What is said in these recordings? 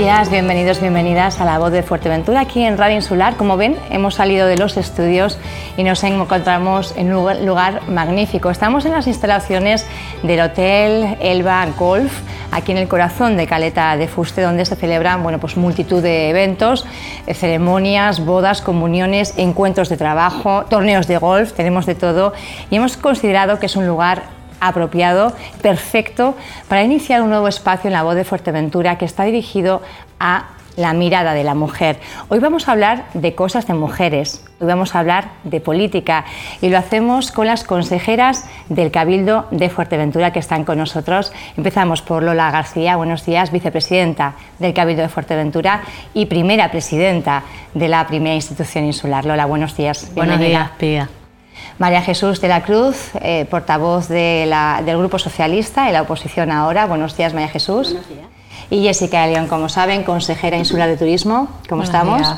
Días, bienvenidos, bienvenidas a La Voz de Fuerteventura, aquí en Radio Insular. Como ven, hemos salido de los estudios y nos encontramos en un lugar magnífico. Estamos en las instalaciones del Hotel Elba Golf, aquí en el corazón de Caleta de Fuste, donde se celebran bueno, pues multitud de eventos, eh, ceremonias, bodas, comuniones, encuentros de trabajo, torneos de golf, tenemos de todo y hemos considerado que es un lugar apropiado, perfecto, para iniciar un nuevo espacio en la voz de Fuerteventura que está dirigido a la mirada de la mujer. Hoy vamos a hablar de cosas de mujeres, hoy vamos a hablar de política y lo hacemos con las consejeras del Cabildo de Fuerteventura que están con nosotros. Empezamos por Lola García, buenos días, vicepresidenta del Cabildo de Fuerteventura y primera presidenta de la primera institución insular. Lola, buenos días. Buenos días, Pía. María Jesús de la Cruz, eh, portavoz del Grupo Socialista y la oposición ahora. Buenos días, María Jesús. Buenos días. Y Jessica de León, como saben, consejera insular de turismo. ¿Cómo estamos?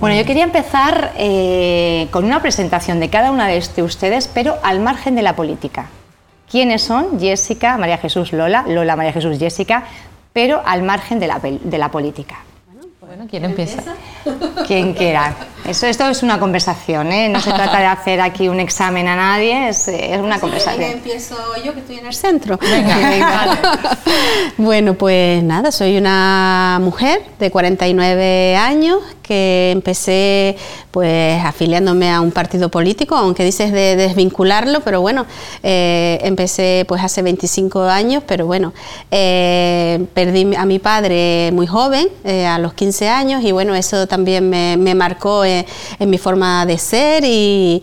Bueno, yo quería empezar eh, con una presentación de cada una de ustedes, pero al margen de la política. ¿Quiénes son Jessica, María Jesús, Lola, Lola, María Jesús, Jessica, pero al margen de la, de la política? Bueno, ¿quién empieza? Quien quiera. Eso, esto es una conversación, ¿eh? no se trata de hacer aquí un examen a nadie, es, una conversación. empiezo yo que estoy en el centro. bueno, pues nada, soy una mujer de 49 años que empecé pues afiliándome a un partido político, aunque dices de desvincularlo, pero bueno, eh, empecé pues hace 25 años, pero bueno, eh, perdí a mi padre muy joven, eh, a los 15 años, y bueno, eso también me, marcó en, mi forma de ser y,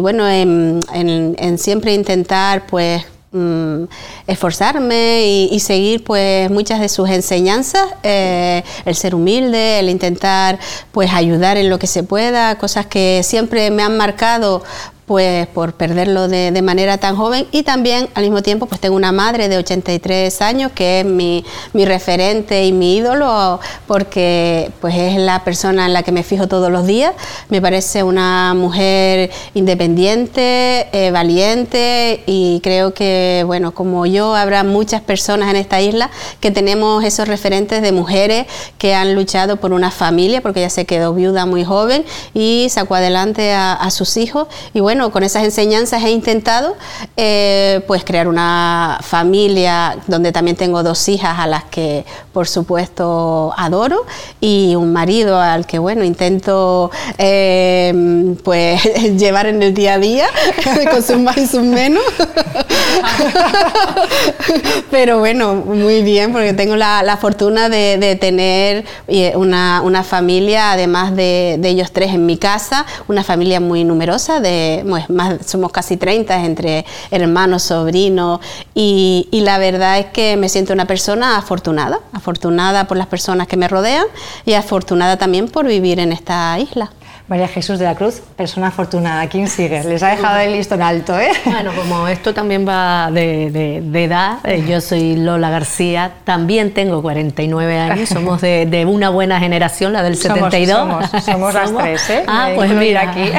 bueno, en, en siempre intentar pues Mm, esforzarme y, seguir pues muchas de sus enseñanzas, eh, el ser humilde, el intentar pues ayudar en lo que se pueda, cosas que siempre me han marcado pues por perderlo de, manera tan joven. Y también al mismo tiempo pues tengo una madre de 83 años que es mi, referente y mi ídolo porque pues es la persona en la que me fijo todos los días. Me parece una mujer independiente eh, valiente y creo que bueno como yo habrá muchas personas en esta isla que tenemos esos referentes de mujeres que han luchado por una familia porque ella se quedó viuda muy joven y sacó adelante a, a sus hijos. Y bueno bueno, con esas enseñanzas he intentado eh, pues crear una familia donde también tengo dos hijas a las que por supuesto adoro y un marido al que bueno intento eh, pues llevar en el día a día con sus más y sus menos. Pero bueno, muy bien porque tengo la, fortuna de, tener eh, una, familia, además de, de ellos tres en mi casa, una familia muy numerosa de somos casi 30 entre hermanos, sobrinos, y, y la verdad es que me siento una persona afortunada, afortunada por las personas que me rodean y afortunada también por vivir en esta isla. María Jesús de la Cruz, persona afortunada. ¿Quién sigue? Les ha dejado el listón alto, ¿eh? Bueno, como esto también va de, de, edad, eh, yo soy Lola García, también tengo 49 años, somos de, de una buena generación, la del 72. Somos, somos, las tres, ¿eh? Ah, pues mira, aquí.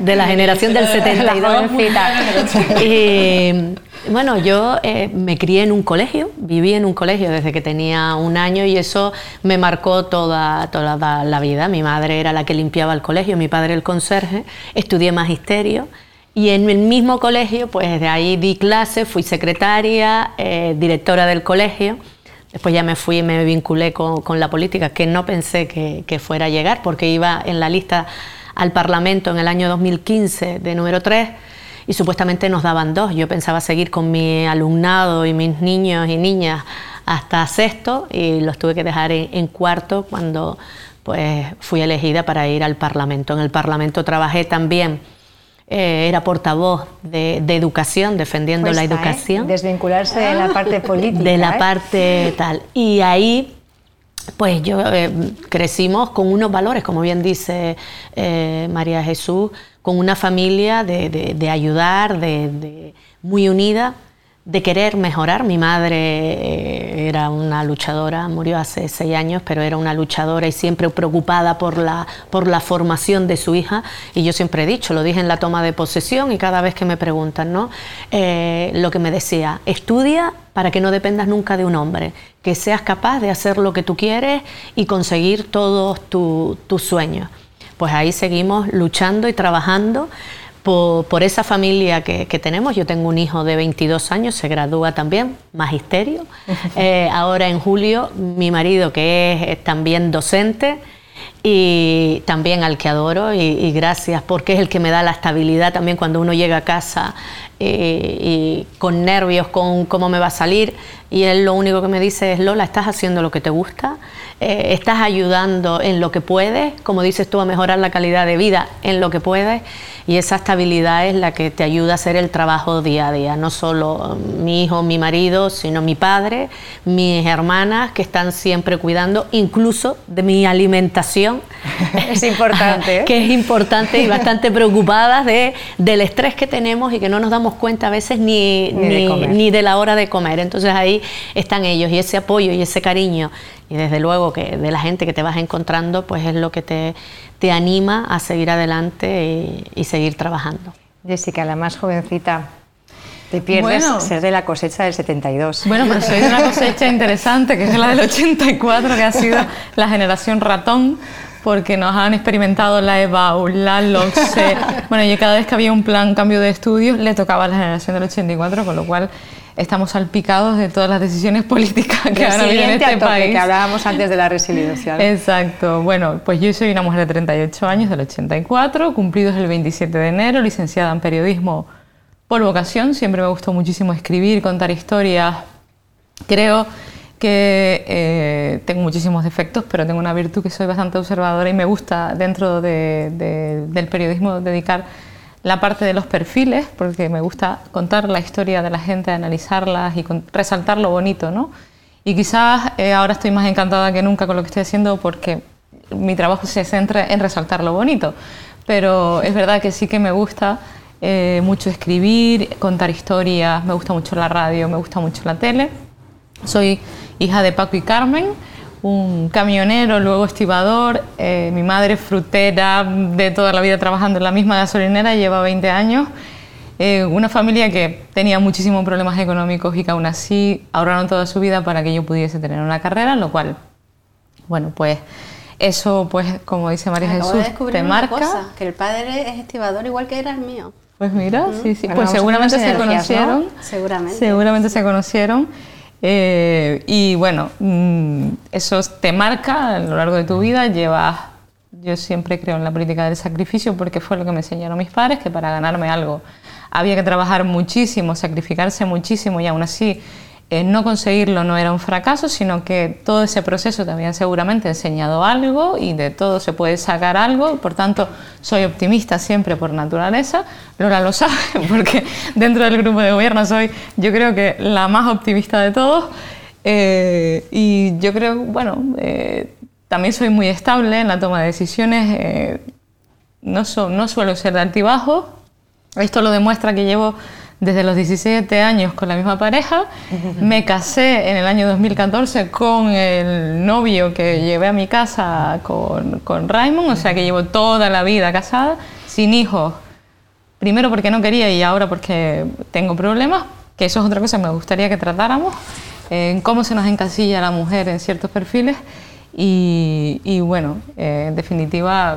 De la generación del 72. y, bueno, yo eh, me crié en un colegio, viví en un colegio desde que tenía un año y eso me marcó toda, toda la vida. Mi madre era la que limpiaba el colegio, mi padre el conserje, estudié magisterio y en el mismo colegio, pues de ahí di clases, fui secretaria, eh, directora del colegio. Después ya me fui y me vinculé con, la política, que no pensé que, que fuera a llegar, porque iba en la lista al Parlamento en el año 2015 de número 3 y supuestamente nos daban dos. Yo pensaba seguir con mi alumnado y mis niños y niñas hasta sexto y los tuve que dejar en, cuarto cuando pues fui elegida para ir al Parlamento. En el Parlamento trabajé también, eh, era portavoz de, educación, defendiendo la educación. Desvincularse de la parte política. De la ¿eh? parte tal. Y ahí pues yo eh, crecimos con unos valores, como bien dice María Jesús, con una familia de, ayudar, de, muy unida, de querer mejorar. Mi madre eh, era una luchadora, murió hace seis años, pero era una luchadora y siempre preocupada por la, por la formación de su hija. Y yo siempre he dicho, lo dije en la toma de posesión y cada vez que me preguntan, ¿no? Eh, lo que me decía, estudia para que no dependas nunca de un hombre, que seas capaz de hacer lo que tú quieres y conseguir todos tus sueños. Pues ahí seguimos luchando y trabajando por, esa familia que, tenemos. Yo tengo un hijo de 22 años, se gradúa también, magisterio. Eh, ahora en julio, mi marido, que es también docente, y también al que adoro y, gracias porque es el que me da la estabilidad también cuando uno llega a casa eh, y con nervios con cómo me va a salir y él lo único que me dice es Lola, estás haciendo lo que te gusta, eh, estás ayudando en lo que puedes, como dices tú, a mejorar la calidad de vida en lo que puedes y esa estabilidad es la que te ayuda a hacer el trabajo día a día, no solo mi hijo, mi marido, sino mi padre, mis hermanas que están siempre cuidando incluso de mi alimentación. Es importante. ¿eh? que es importante y bastante preocupadas de, del estrés que tenemos y que no nos damos cuenta a veces ni, ni, de la hora de comer. Entonces ahí están ellos y ese apoyo y ese cariño y desde luego que de la gente que te vas encontrando, pues es lo que te, te anima a seguir adelante y, seguir trabajando. Jessica, la más jovencita, te pierdes ser de la cosecha del 72. Bueno, pero soy de una cosecha interesante, que es la del 84, que ha sido la generación ratón, porque nos han experimentado la EBAU, la LOCSE. Bueno, yo cada vez que había un plan cambio de estudios, le tocaba a la generación del 84, con lo cual estamos salpicados de todas las decisiones políticas que ahora en este país. que hablábamos antes de la resiliencia. Exacto. Bueno, pues yo soy una mujer de 38 años, del 84, cumplidos el 27 de enero, licenciada en periodismo por vocación. Siempre me gustó muchísimo escribir, contar historias. Creo que eh, tengo muchísimos defectos, pero tengo una virtud que soy bastante observadora y me gusta dentro del periodismo dedicar la parte de los perfiles, porque me gusta contar la historia de la gente, analizarlas y resaltar lo bonito, ¿no? Y quizás eh, ahora estoy más encantada que nunca con lo que estoy haciendo porque mi trabajo se centra en resaltar lo bonito, pero es verdad que sí que me gusta eh, mucho escribir, contar historias, me gusta mucho la radio, me gusta mucho la tele. Soy hija de Paco y Carmen, un camionero, luego estibador, eh, mi madre frutera de toda la vida trabajando en la misma gasolinera, lleva 20 años. Eh, una familia que tenía muchísimos problemas económicos y que aún así ahorraron toda su vida para que yo pudiese tener una carrera, lo cual, bueno, pues eso, pues como dice María Jesús, te marca. que el padre es estibador igual que era el mío. Pues mira, sí, sí, pues seguramente se conocieron. Seguramente. Seguramente se conocieron. Eh, y bueno, mm, eso te marca a lo largo de tu vida, llevas, yo siempre creo en la política del sacrificio porque fue lo que me enseñaron mis padres, que para ganarme algo había que trabajar muchísimo, sacrificarse muchísimo y aún así eh, no conseguirlo no era un fracaso, sino que todo ese proceso te seguramente enseñado algo y de todo se puede sacar algo. Por tanto, soy optimista siempre por naturaleza. Lola lo sabe, porque dentro del grupo de gobierno soy, yo creo que la más optimista de todos. Eh, y yo creo, bueno, eh, también soy muy estable en la toma de decisiones. no, no suelo ser de altibajo. Esto lo demuestra que llevo desde los 17 años con la misma pareja. Me casé en el año 2014 con el novio que llevé a mi casa con, con Raymond, o sea que llevo toda la vida casada, sin hijos. Primero porque no quería y ahora porque tengo problemas, que eso es otra cosa que me gustaría que tratáramos, en cómo se nos encasilla la mujer en ciertos perfiles. Y, y bueno, eh, en definitiva,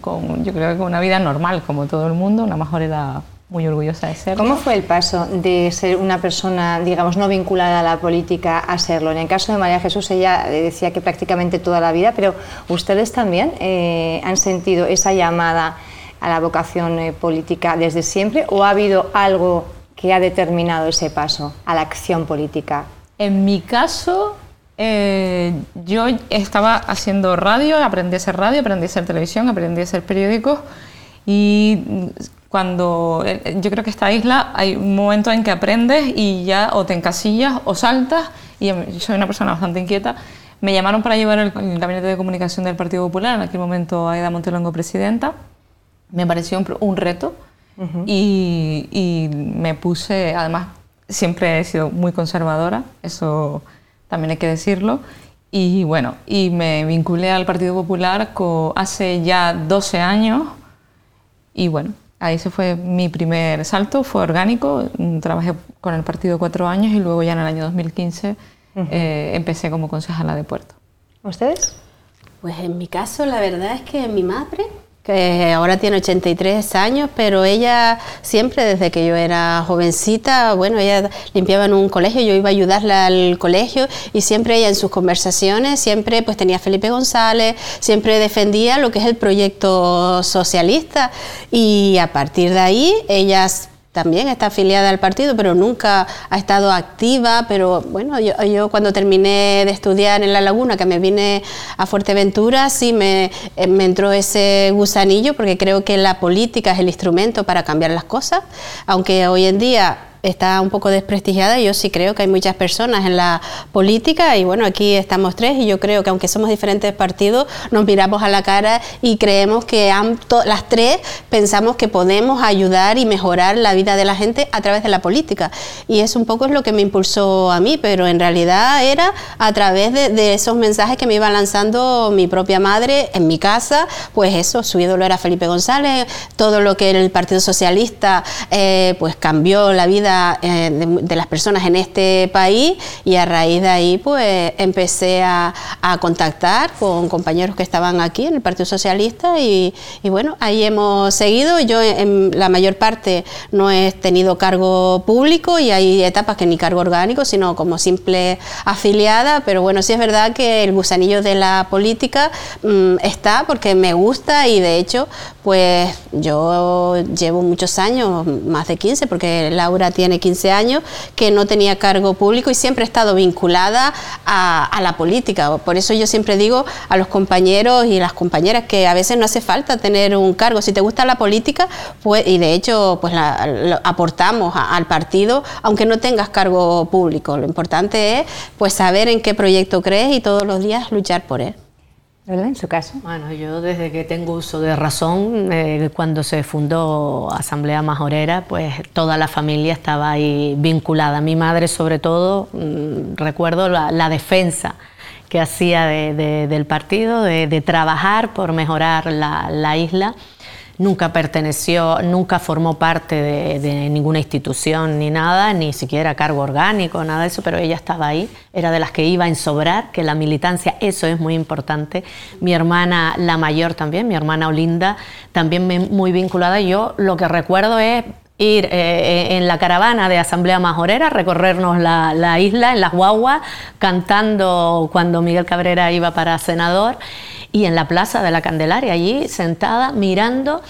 con, yo creo que con una vida normal, como todo el mundo, una mejor edad muy orgullosa de serlo. ¿Cómo fue el paso de ser una persona, digamos, no vinculada a la política a serlo? En el caso de María Jesús, ella decía que prácticamente toda la vida, pero ustedes también eh, han sentido esa llamada a la vocación eh, política desde siempre o ha habido algo que ha determinado ese paso a la acción política? En mi caso, eh, yo estaba haciendo radio, aprendí a hacer radio, aprendí a hacer televisión, aprendí a hacer periódicos y cuando eh, yo creo que esta isla hay un momento en que aprendes y ya o te encasillas o saltas y soy una persona bastante inquieta. Me llamaron para llevar el, gabinete de comunicación del Partido Popular, en aquel momento Aida Montelongo presidenta. Me pareció un, reto y, y, me puse, además siempre he sido muy conservadora, eso también hay que decirlo. Y bueno, y me vinculé al Partido Popular hace ya 12 años y bueno, ahí se fue mi primer salto, fue orgánico, trabajé con el partido cuatro años y luego ya en el año 2015 eh, empecé como concejala de puerto. ¿Ustedes? Pues en mi caso la verdad es que mi madre que ahora tiene 83 años, pero ella siempre desde que yo era jovencita, bueno, ella limpiaba en un colegio, yo iba a ayudarla al colegio y siempre ella en sus conversaciones, siempre pues tenía Felipe González, siempre defendía lo que es el proyecto socialista y a partir de ahí ellas también está afiliada al partido, pero nunca ha estado activa. Pero bueno, yo, cuando terminé de estudiar en La Laguna, que me vine a Fuerteventura, sí me, eh, me entró ese gusanillo, porque creo que la política es el instrumento para cambiar las cosas, aunque hoy en día está un poco desprestigiada. Yo sí creo que hay muchas personas en la política y bueno, aquí estamos tres y yo creo que aunque somos diferentes partidos, nos miramos a la cara y creemos que las tres pensamos que podemos ayudar y mejorar la vida de la gente a través de la política. Y eso un poco es lo que me impulsó a mí, pero en realidad era a través de, esos mensajes que me iba lanzando mi propia madre en mi casa, pues eso, su ídolo era Felipe González, todo lo que el Partido Socialista eh, pues cambió la vida eh, de, las personas en este país y a raíz de ahí pues empecé a, contactar con compañeros que estaban aquí en el Partido Socialista y, bueno, ahí hemos seguido. Yo en la mayor parte no he tenido cargo público y hay etapas que ni cargo orgánico, sino como simple afiliada, pero bueno, sí es verdad que el gusanillo de la política mm, está porque me gusta y de hecho pues yo llevo muchos años, más de 15, porque Laura tiene 15 años, que no tenía cargo público y siempre he estado vinculada a, la política. Por eso yo siempre digo a los compañeros y las compañeras que a veces no hace falta tener un cargo. Si te gusta la política, pues, y de hecho pues aportamos al partido, aunque no tengas cargo público. Lo importante es pues saber en qué proyecto crees y todos los días luchar por él. En su caso. Bueno, yo desde que tengo uso de razón, eh, cuando se fundó Asamblea Majorera, pues toda la familia estaba ahí vinculada. Mi madre, sobre todo, mm, recuerdo la, defensa que hacía del partido, de, trabajar por mejorar la isla nunca perteneció, nunca formó parte de, ninguna institución ni nada, ni siquiera cargo orgánico, nada de eso, pero ella estaba ahí, era de las que iba en sobrar, que la militancia, eso es muy importante. Mi hermana, la mayor también, mi hermana Olinda, también muy vinculada. Yo lo que recuerdo es ir eh, eh, en la caravana de Asamblea Majorera, recorrernos la, la isla en las guaguas, cantando cuando Miguel Cabrera iba para senador y en la plaza de la Candelaria, allí sentada mirando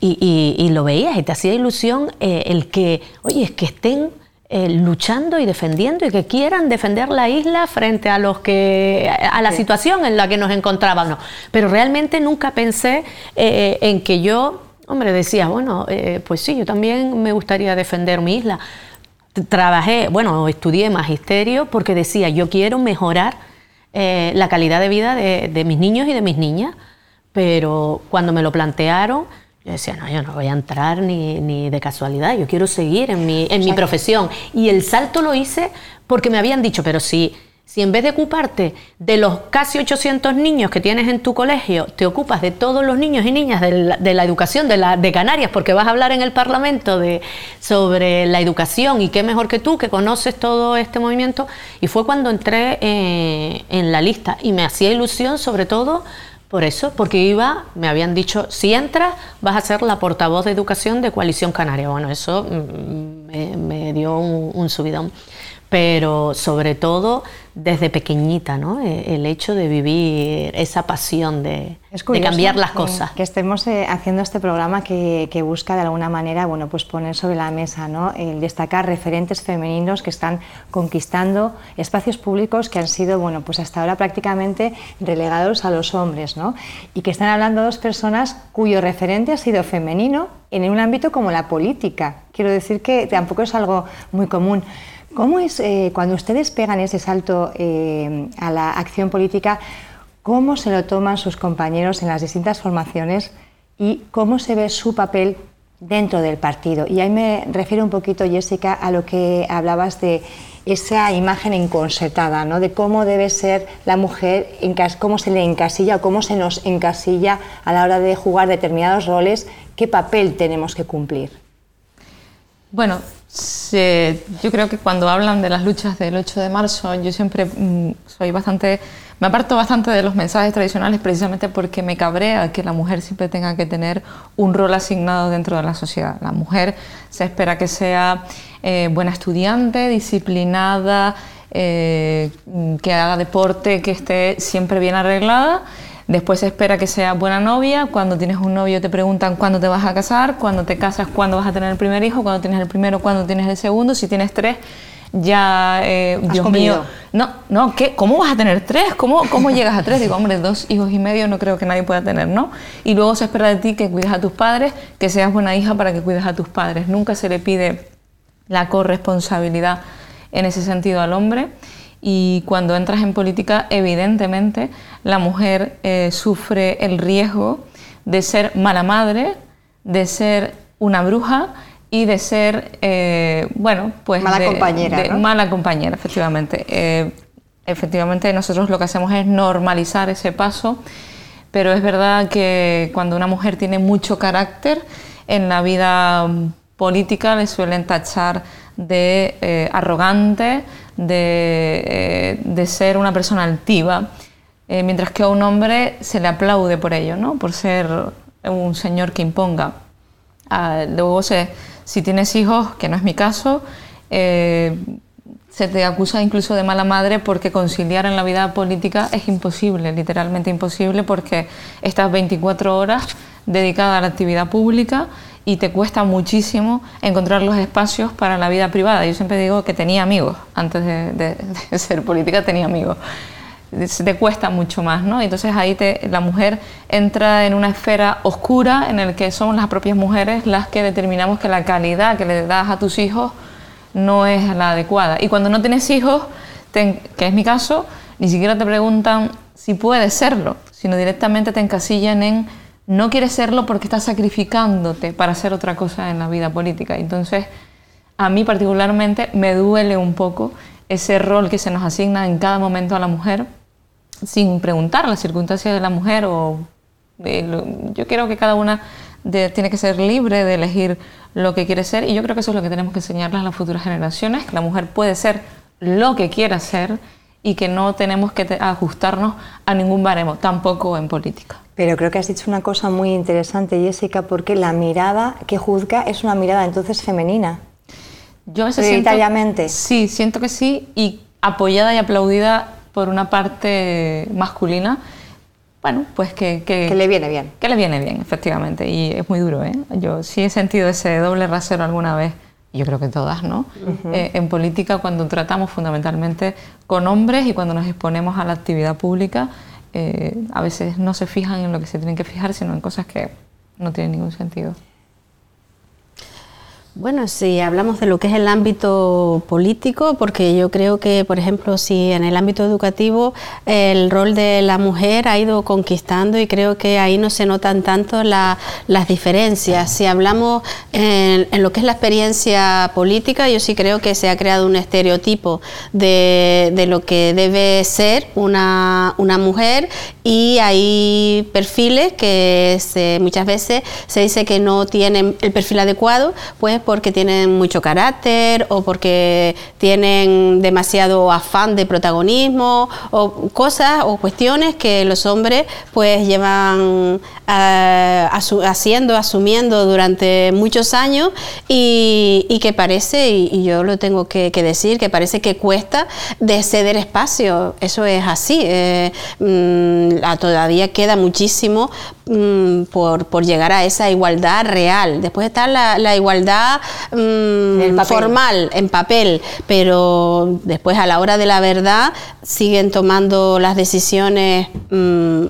y, lo veías y te hacía ilusión eh, el que, oye, es que estén eh, luchando y defendiendo y que quieran defender la isla frente a los que a la situación en la que nos encontrábamos. Pero realmente nunca pensé eh, en que yo, hombre, decía, bueno, pues sí, yo también me gustaría defender mi isla. Trabajé, bueno, estudié magisterio porque decía, yo quiero mejorar eh, la calidad de vida de, mis niños y de mis niñas, pero cuando me lo plantearon, yo decía, no, yo no voy a entrar ni, de casualidad, yo quiero seguir en mi, en mi profesión. Y el salto lo hice porque me habían dicho, pero si si en vez de ocuparte de los casi 800 niños que tienes en tu colegio, te ocupas de todos los niños y niñas de la, educación de, Canarias, porque vas a hablar en el Parlamento de, sobre la educación y qué mejor que tú, que conoces todo este movimiento, y fue cuando entré eh, en la lista y me hacía ilusión sobre todo por eso, porque iba, me habían dicho, si entras vas a ser la portavoz de educación de Coalición Canaria. Bueno, eso mm, me, dio un subidón pero sobre todo desde pequeñita, ¿no? E, el hecho de vivir esa pasión de, cambiar las cosas. Que estemos eh, haciendo este programa que, busca de alguna manera, bueno, pues poner sobre la mesa, ¿no? El destacar referentes femeninos que están conquistando espacios públicos que han sido, bueno, pues hasta ahora prácticamente relegados a los hombres, ¿no? Y que están hablando dos personas cuyo referente ha sido femenino en un ámbito como la política. Quiero decir que tampoco es algo muy común. ¿Cómo es eh, cuando ustedes pegan ese salto eh, a la acción política? ¿Cómo se lo toman sus compañeros en las distintas formaciones y cómo se ve su papel dentro del partido. Y ahí me refiero un poquito, Jessica, a lo que hablabas de esa imagen enconcertada, ¿no? de cómo debe ser la mujer, cómo se le encasilla o cómo se nos encasilla a la hora de jugar determinados roles, qué papel tenemos que cumplir. Bueno, yo creo que cuando hablan de las luchas del 8 de marzo, yo siempre mm, soy bastante, me aparto bastante de los mensajes tradicionales precisamente porque me cabrea que la mujer siempre tenga que tener un rol asignado dentro de la sociedad. La mujer se espera que sea eh, buena estudiante, disciplinada, eh, que haga deporte, que esté siempre bien arreglada Después se espera que sea buena novia. Cuando tienes un novio te preguntan cuándo te vas a casar. Cuando te casas, cuándo vas a tener el primer hijo. Cuando tienes el primero, cuándo tienes el segundo. Si tienes tres, ya, eh, Dios mío. No, no, ¿qué? ¿cómo vas a tener tres? ¿Cómo, ¿Cómo llegas a tres? Digo, hombre, dos hijos y medio no creo que nadie pueda tener, ¿no? Y luego se espera de ti que cuides a tus padres, que seas buena hija para que cuides a tus padres. Nunca se le pide la corresponsabilidad en ese sentido al hombre y cuando entras en política, evidentemente, la mujer eh, sufre el riesgo de ser mala madre, de ser una bruja y de ser, eh, bueno, pues... Mala compañera. Mala compañera, efectivamente. Eh, efectivamente, nosotros lo que hacemos es normalizar ese paso, pero es verdad que cuando una mujer tiene mucho carácter, en la vida mm, política le suelen tachar de arrogante, eh, de, ser una persona altiva, eh, mientras que a un hombre se le aplaude por ello, ¿no? por ser un señor que imponga. Ah, luego, si tienes hijos, que no es mi caso, eh, se te acusa incluso de mala madre porque conciliar en la vida política es imposible, literalmente imposible, porque estás 24 horas dedicada a la actividad pública y te cuesta muchísimo encontrar los espacios para la vida privada. Yo siempre digo que tenía amigos, antes de, ser política tenía amigos. Te cuesta mucho más, ¿no? Entonces ahí te, la mujer entra en una esfera oscura en el que somos las propias mujeres las que determinamos que la calidad que le das a tus hijos no es la adecuada. Y cuando no tienes hijos, que es mi caso, ni siquiera te preguntan si puedes serlo, sino directamente te encasillan en no quieres serlo porque estás sacrificándote para hacer otra cosa en la vida política. Entonces, a mí particularmente me duele un poco ese rol que se nos asigna en cada momento a la mujer, sin preguntar las circunstancias de la mujer o yo creo que cada una tiene que ser libre de elegir lo que quiere ser y yo creo que eso es lo que tenemos que enseñarles a las futuras generaciones, que la mujer puede ser lo que quiera ser y que no tenemos que ajustarnos a ningún baremo, tampoco en política. Pero creo que has dicho una cosa muy interesante, Jessica, porque la mirada que juzga es una mirada entonces femenina. Yo siento, sí, siento que sí, y apoyada y aplaudida por una parte masculina, bueno, pues que, que, le viene bien. Que le viene bien, efectivamente, y es muy duro, ¿eh? Yo sí he sentido ese doble rasero alguna vez, yo creo que todas, ¿no? Eh, en política, cuando tratamos fundamentalmente con hombres y cuando nos exponemos a la actividad pública, eh, a veces no se fijan en lo que se tienen que fijar, sino en cosas que no tienen ningún sentido. Bueno, si hablamos de lo que es el ámbito político, porque yo creo que, por ejemplo, si en el ámbito educativo el rol de la mujer ha ido conquistando y creo que ahí no se notan tanto las diferencias. Si hablamos en, lo que es la experiencia política, yo sí creo que se ha creado un estereotipo de, lo que debe ser una, mujer y hay perfiles que muchas veces se dice que no tienen el perfil adecuado, pues porque tienen mucho carácter o porque tienen demasiado afán de protagonismo o cosas o cuestiones que los hombres pues llevan eh, haciendo, asumiendo durante muchos años y, que parece, y, yo lo tengo que, decir, que parece que cuesta de ceder espacio. Eso es así. Eh, mm, todavía queda muchísimo mm, por, llegar a esa igualdad real. Después está la, igualdad mm, formal, en papel, pero después a la hora de la verdad siguen tomando las decisiones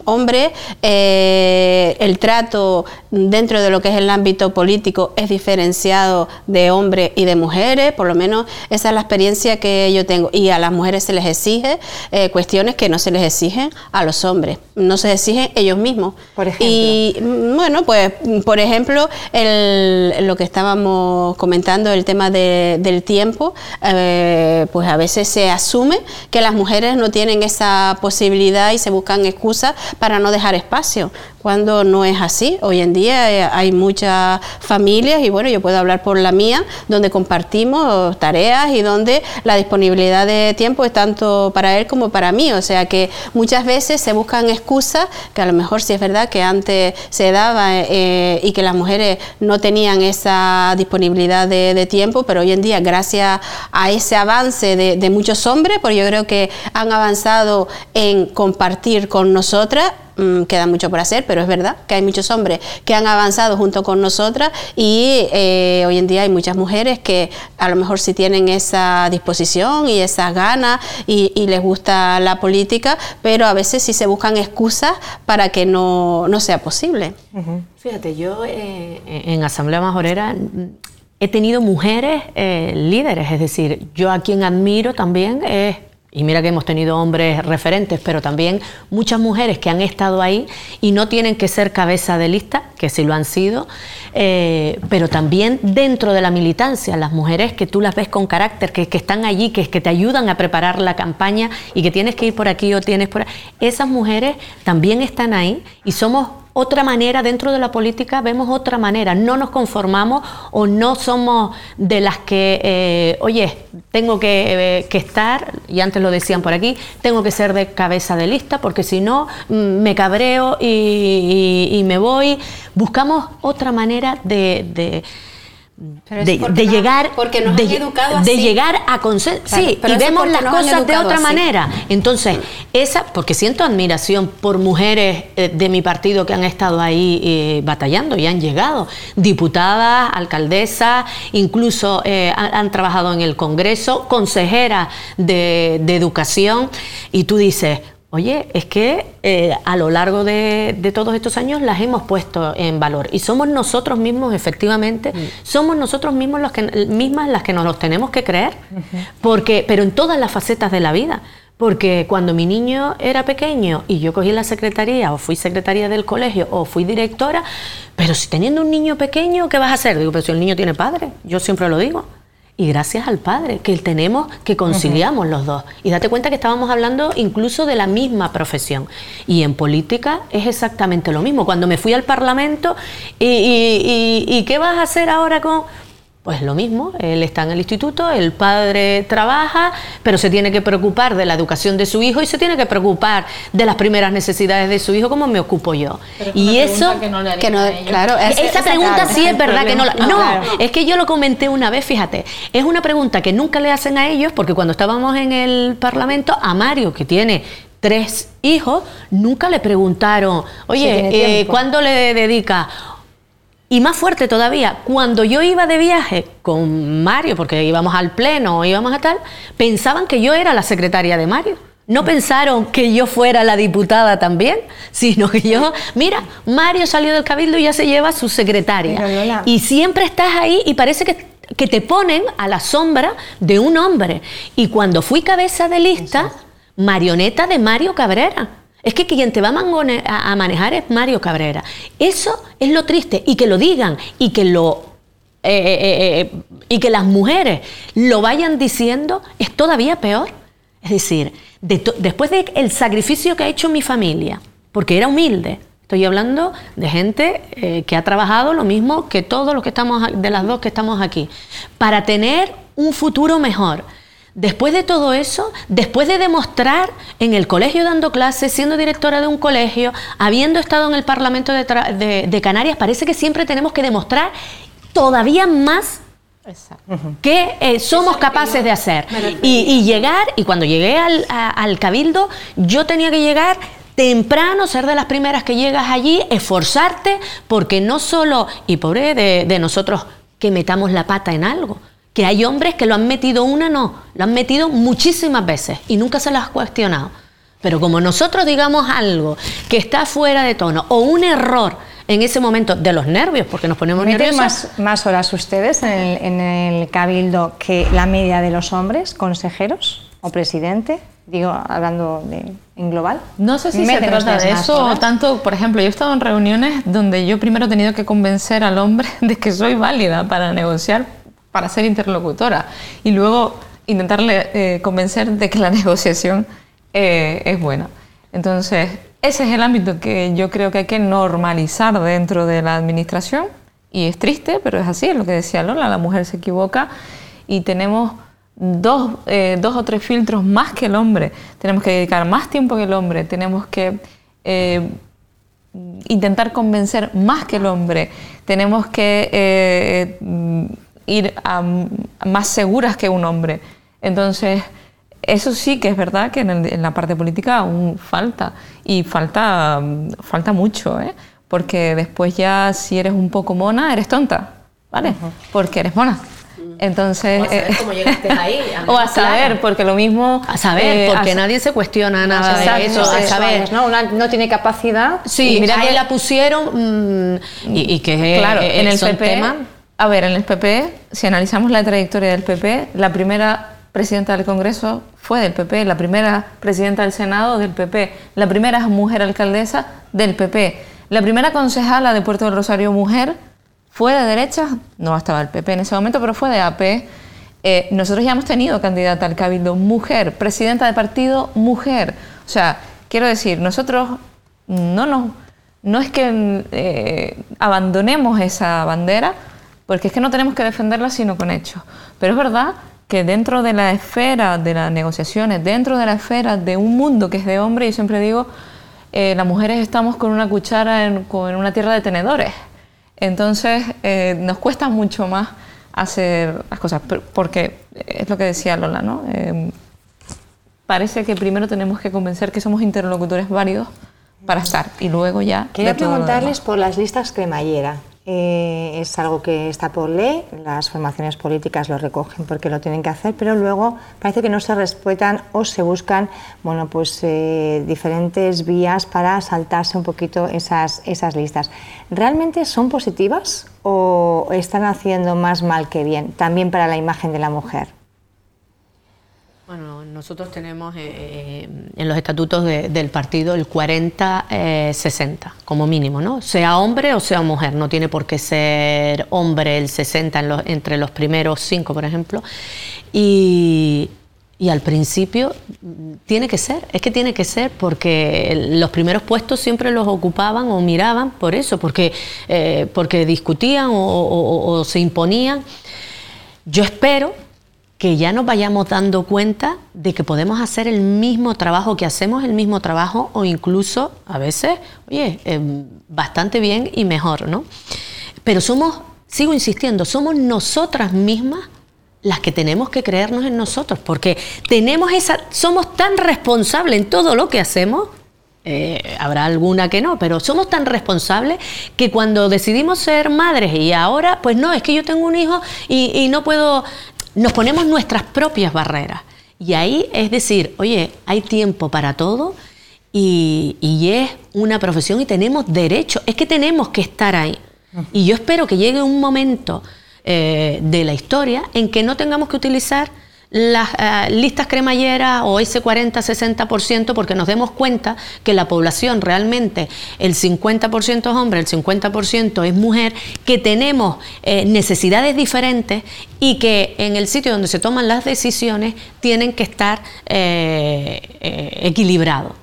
hombres. Eh, el trato dentro de lo que es el ámbito político es diferenciado de hombres y de mujeres, por lo menos esa es la experiencia que yo tengo. Y a las mujeres se les exige eh, cuestiones que no se les exigen a los hombres, no se exigen ellos mismos. Por ejemplo, Y mm, bueno, pues por ejemplo, el, lo que estábamos comentando, el tema del tiempo, eh, pues a veces se asume que las mujeres no tienen esa posibilidad y se buscan excusas para no dejar espacio cuando no es así. Hoy en día eh, hay muchas familias y bueno, yo puedo hablar por la mía, donde compartimos tareas y donde la disponibilidad de tiempo es tanto para él como para mí. O sea que muchas veces se buscan excusas, que a lo mejor sí es verdad que antes se daba eh, y que las mujeres no tenían esa disponibilidad de, tiempo, pero hoy en día gracias a ese avance de, de muchos hombres, pues yo creo que han avanzado en compartir con nosotras Mm, queda mucho por hacer, pero es verdad que hay muchos hombres que han avanzado junto con nosotras y eh, hoy en día hay muchas mujeres que a lo mejor sí tienen esa disposición y esas ganas y, les gusta la política, pero a veces sí se buscan excusas para que no, sea posible. Fíjate, yo eh, en Asamblea Majorera he tenido mujeres eh, líderes, es decir, yo a quien admiro también es y mira que hemos tenido hombres referentes, pero también muchas mujeres que han estado ahí y no tienen que ser cabeza de lista, que sí lo han sido, eh, pero también dentro de la militancia, las mujeres que tú las ves con carácter, que, están allí, que, que te ayudan a preparar la campaña y que tienes que ir por aquí o tienes por ahí, esas mujeres también están ahí y somos otra manera, dentro de la política vemos otra manera, no nos conformamos o no somos de las que, eh, oye, tengo eh, que, estar, y antes lo decían por aquí, tengo que ser de cabeza de lista porque si no mm, me cabreo y, me voy. Buscamos otra manera de, llegar porque nos de, educado de llegar a consenso sí y vemos las cosas de otra manera. Entonces esa porque siento admiración por mujeres eh, de mi partido que han estado ahí eh, batallando y han llegado. Diputadas alcaldesas incluso eh, han, trabajado en el Congreso consejeras de, de educación y tú dices Oye, es que eh, a lo largo de, todos estos años las hemos puesto en valor y somos nosotros mismos, efectivamente, somos nosotros mismos los que, mismas las que nos los tenemos que creer, porque, pero en todas las facetas de la vida. Porque cuando mi niño era pequeño y yo cogí la secretaría o fui secretaria del colegio o fui directora, pero si teniendo un niño pequeño, ¿qué vas a hacer? Digo, pero si el niño tiene padre, yo siempre lo digo y gracias al Padre, que tenemos, que conciliamos los dos. Y date cuenta que estábamos hablando incluso de la misma profesión. Y en política es exactamente lo mismo. Cuando me fui al Parlamento, ¿y, y qué vas a hacer ahora con...? Pues lo mismo, él está en el instituto, el padre trabaja, pero se tiene que preocupar de la educación de su hijo y se tiene que preocupar de las primeras necesidades de su hijo como me ocupo yo. y eso que no, claro, esa pregunta sí es verdad que no la, no, es que yo lo comenté una vez, fíjate, es una pregunta que nunca le hacen a ellos porque cuando estábamos en el Parlamento a Mario que tiene tres hijos, nunca le preguntaron, oye, eh, ¿cuándo le dedica? Y más fuerte todavía, cuando yo iba de viaje con Mario, porque íbamos al pleno o íbamos a tal, pensaban que yo era la secretaria de Mario. No pensaron que yo fuera la diputada también, sino que yo, mira, Mario salió del cabildo y ya se lleva su secretaria. Y siempre estás ahí y parece que, que te ponen a la sombra de un hombre. Y cuando fui cabeza de lista, marioneta de Mario Cabrera. Es que quien te va a manejar es Mario Cabrera. Eso es lo triste. Y que lo digan y que lo eh, eh, eh, y que las mujeres lo vayan diciendo es todavía peor. Es decir, después del sacrificio que ha hecho mi familia, porque era humilde, estoy hablando de gente que ha trabajado lo mismo que todos los que estamos, de las dos que estamos aquí, para tener un futuro mejor Después de todo eso, después de demostrar en el colegio dando clases, siendo directora de un colegio, habiendo estado en el Parlamento de, Canarias, parece que siempre tenemos que demostrar todavía más que eh, somos capaces de hacer. Y, llegar, y cuando llegué al, cabildo, yo tenía que llegar temprano, ser de las primeras que llegas allí, esforzarte, porque no solo, y pobre de nosotros que metamos la pata en algo, que hay hombres que lo han metido una, no, lo han metido muchísimas veces y nunca se lo has cuestionado. Pero como nosotros digamos algo que está fuera de tono o un error en ese momento de los nervios, porque nos ponemos nerviosos. Más, más horas ustedes en el, en el cabildo que la media de los hombres consejeros? o presidente? Digo, hablando de, en global. No sé si se trata de eso o tanto, por ejemplo, yo he estado en reuniones donde yo primero he tenido que convencer al hombre de que soy válida para negociar, para ser interlocutora, y luego intentarle eh, convencer de que la negociación eh, es buena. Entonces, ese es el ámbito que yo creo que hay que normalizar dentro de la administración, y es triste, pero es así, es lo que decía Lola, la mujer se equivoca. Y tenemos dos, eh, dos, o tres filtros más que el hombre, tenemos que dedicar más tiempo que el hombre, tenemos que eh, intentar convencer más que el hombre, tenemos que eh, ir a, más seguras que un hombre. Entonces, eso sí que es verdad que en, la parte política aún falta, y falta, falta mucho, porque después ya si eres un poco mona, eres tonta, ¿vale? Porque eres mona. Entonces, o a saber eh, cómo llegaste ahí. o a saber, porque lo mismo. A saber, eh, porque nadie se cuestiona nada de eso. A saber, ¿no? no tiene capacidad. Sí, mira ahí la pusieron mm, y, que claro, en el PP. A ver, en el PP, si analizamos la trayectoria del PP, la primera presidenta del Congreso fue del PP, la primera presidenta del Senado del PP, la primera mujer alcaldesa del PP, la primera concejala de Puerto del Rosario mujer fue de derecha, no estaba el PP en ese momento, pero fue de AP. Eh, nosotros ya hemos tenido candidata al Cabildo mujer, presidenta de partido mujer. O sea, quiero decir, nosotros no, no, no es que eh, abandonemos esa bandera, porque es que no tenemos que defenderla sino con hechos. Pero es verdad que dentro de la esfera de las negociaciones, dentro de la esfera de un mundo que es de hombre, yo siempre digo, eh, las mujeres estamos con una cuchara en, en una tierra de tenedores. Entonces eh, nos cuesta mucho más hacer las cosas, porque es lo que decía Lola, ¿no? Eh, parece que primero tenemos que convencer que somos interlocutores válidos para estar y luego ya... Quería preguntarles por las listas cremallera. Eh, es algo que está por ley, las formaciones políticas lo recogen porque lo tienen que hacer, pero luego parece que no se respetan o se buscan bueno, pues, eh, diferentes vías para saltarse un poquito esas, esas listas. ¿Realmente son positivas o están haciendo más mal que bien, también para la imagen de la mujer? Bueno, nosotros tenemos eh, eh, en los estatutos del partido el 40-60 eh, como mínimo, ¿no? Sea hombre o sea mujer, no tiene por qué ser hombre el 60 entre los primeros cinco, por ejemplo. Y, al principio mm, tiene que ser, es que tiene que ser porque los primeros puestos siempre los ocupaban o miraban por eso, porque, porque discutían o se imponían. Yo espero que ya nos vayamos dando cuenta de que podemos hacer el mismo trabajo, que hacemos el mismo trabajo o incluso a veces, oye, em, bastante bien y mejor, ¿no? Pero somos, sigo insistiendo, somos nosotras mismas las que tenemos que creernos en nosotros, porque tenemos esa, somos tan responsables en todo lo que hacemos eh, habrá alguna que no, pero somos tan responsables que cuando decidimos ser madres y ahora, pues no, es que yo tengo un hijo y no puedo, nos ponemos nuestras propias barreras. Y ahí es decir, oye, hay tiempo para todo y, es una profesión y tenemos derecho, es que tenemos que estar ahí. Y yo espero que llegue un momento eh, de la historia en que no tengamos que utilizar las eh, listas cremalleras o ese 40-60% porque nos demos cuenta que la población realmente, el 50% es hombre, el 50% es mujer, que tenemos eh, necesidades diferentes y que en el sitio donde se toman las decisiones tienen que estar eh, equilibrados.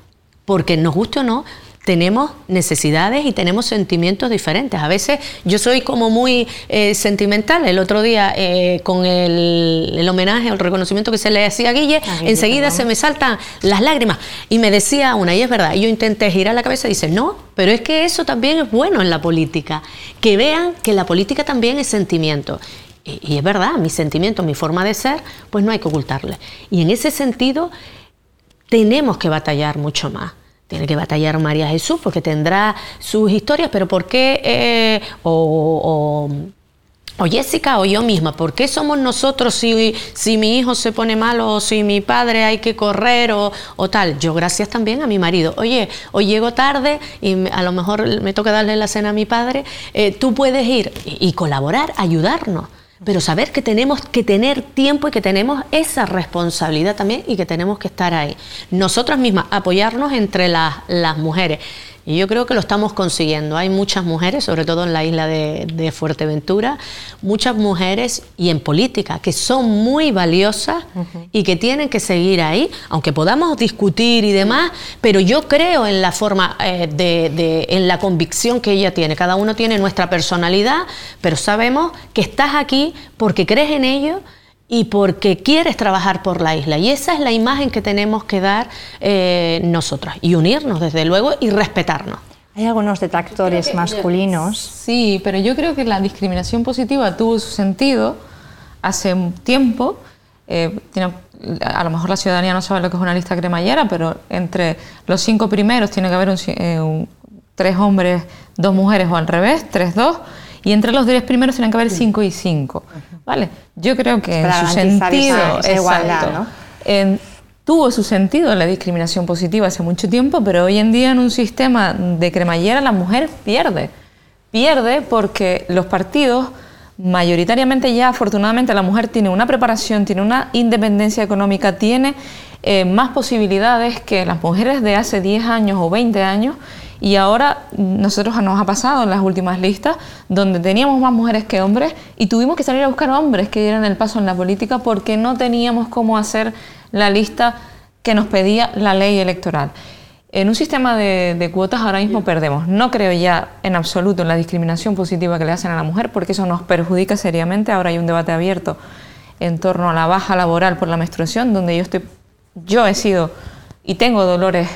Porque nos guste o no, tenemos necesidades y tenemos sentimientos diferentes. A veces yo soy como muy eh, sentimental. El otro día, eh, con el, homenaje o el reconocimiento que se le hacía a Guille, enseguida se me saltan las lágrimas. Y me decía una, y es verdad, y yo intenté girar la cabeza y dice, no, pero es que eso también es bueno en la política. Que vean que la política también es sentimiento. Y, y es verdad, mi sentimiento, mi forma de ser, pues no hay que ocultarle. Y en ese sentido, tenemos que batallar mucho más tiene que batallar María Jesús porque tendrá sus historias, pero ¿por qué? Eh, o, Jessica o yo misma, ¿por qué somos nosotros si, si mi hijo se pone mal o si mi padre hay que correr o, tal? Yo gracias también a mi marido. Oye, hoy llego tarde y a lo mejor me toca darle la cena a mi padre, eh, tú puedes ir y, colaborar, ayudarnos pero saber que tenemos que tener tiempo y que tenemos esa responsabilidad también y que tenemos que estar ahí. Nosotras mismas, apoyarnos entre las, las mujeres. Y yo creo que lo estamos consiguiendo. Hay muchas mujeres, sobre todo en la isla de, Fuerteventura, muchas mujeres y en política que son muy valiosas y que tienen que seguir ahí, aunque podamos discutir y demás, pero yo creo en la forma, eh, de, en la convicción que ella tiene. Cada uno tiene nuestra personalidad, pero sabemos que estás aquí porque crees en ello y porque quieres trabajar por la isla. Y esa es la imagen que tenemos que dar eh, nosotras. Y unirnos, desde luego, y respetarnos. Hay algunos detractores masculinos. Sí, pero yo creo que la discriminación positiva tuvo su sentido hace un tiempo. Eh, a lo mejor la ciudadanía no sabe lo que es una lista cremallera, pero entre los cinco primeros tiene que haber eh, tres hombres, dos mujeres o al revés, tres, dos y entre los 10 primeros tienen que haber 5 y 5. ¿Vale? Yo creo que en su sentido, tuvo su sentido la discriminación positiva hace mucho tiempo, pero hoy en día en un sistema de cremallera la mujer pierde. Pierde porque los partidos mayoritariamente ya afortunadamente la mujer tiene una preparación, tiene una independencia económica, tiene eh, más posibilidades que las mujeres de hace 10 años o 20 años y ahora nosotros nos ha pasado en las últimas listas donde teníamos más mujeres que hombres y tuvimos que salir a buscar hombres que dieran el paso en la política porque no teníamos cómo hacer la lista que nos pedía la ley electoral. En un sistema de, cuotas ahora mismo perdemos. No creo ya en absoluto en la discriminación positiva que le hacen a la mujer porque eso nos perjudica seriamente. Ahora hay un debate abierto en torno a la baja laboral por la menstruación donde yo estoy, yo he sido y tengo dolores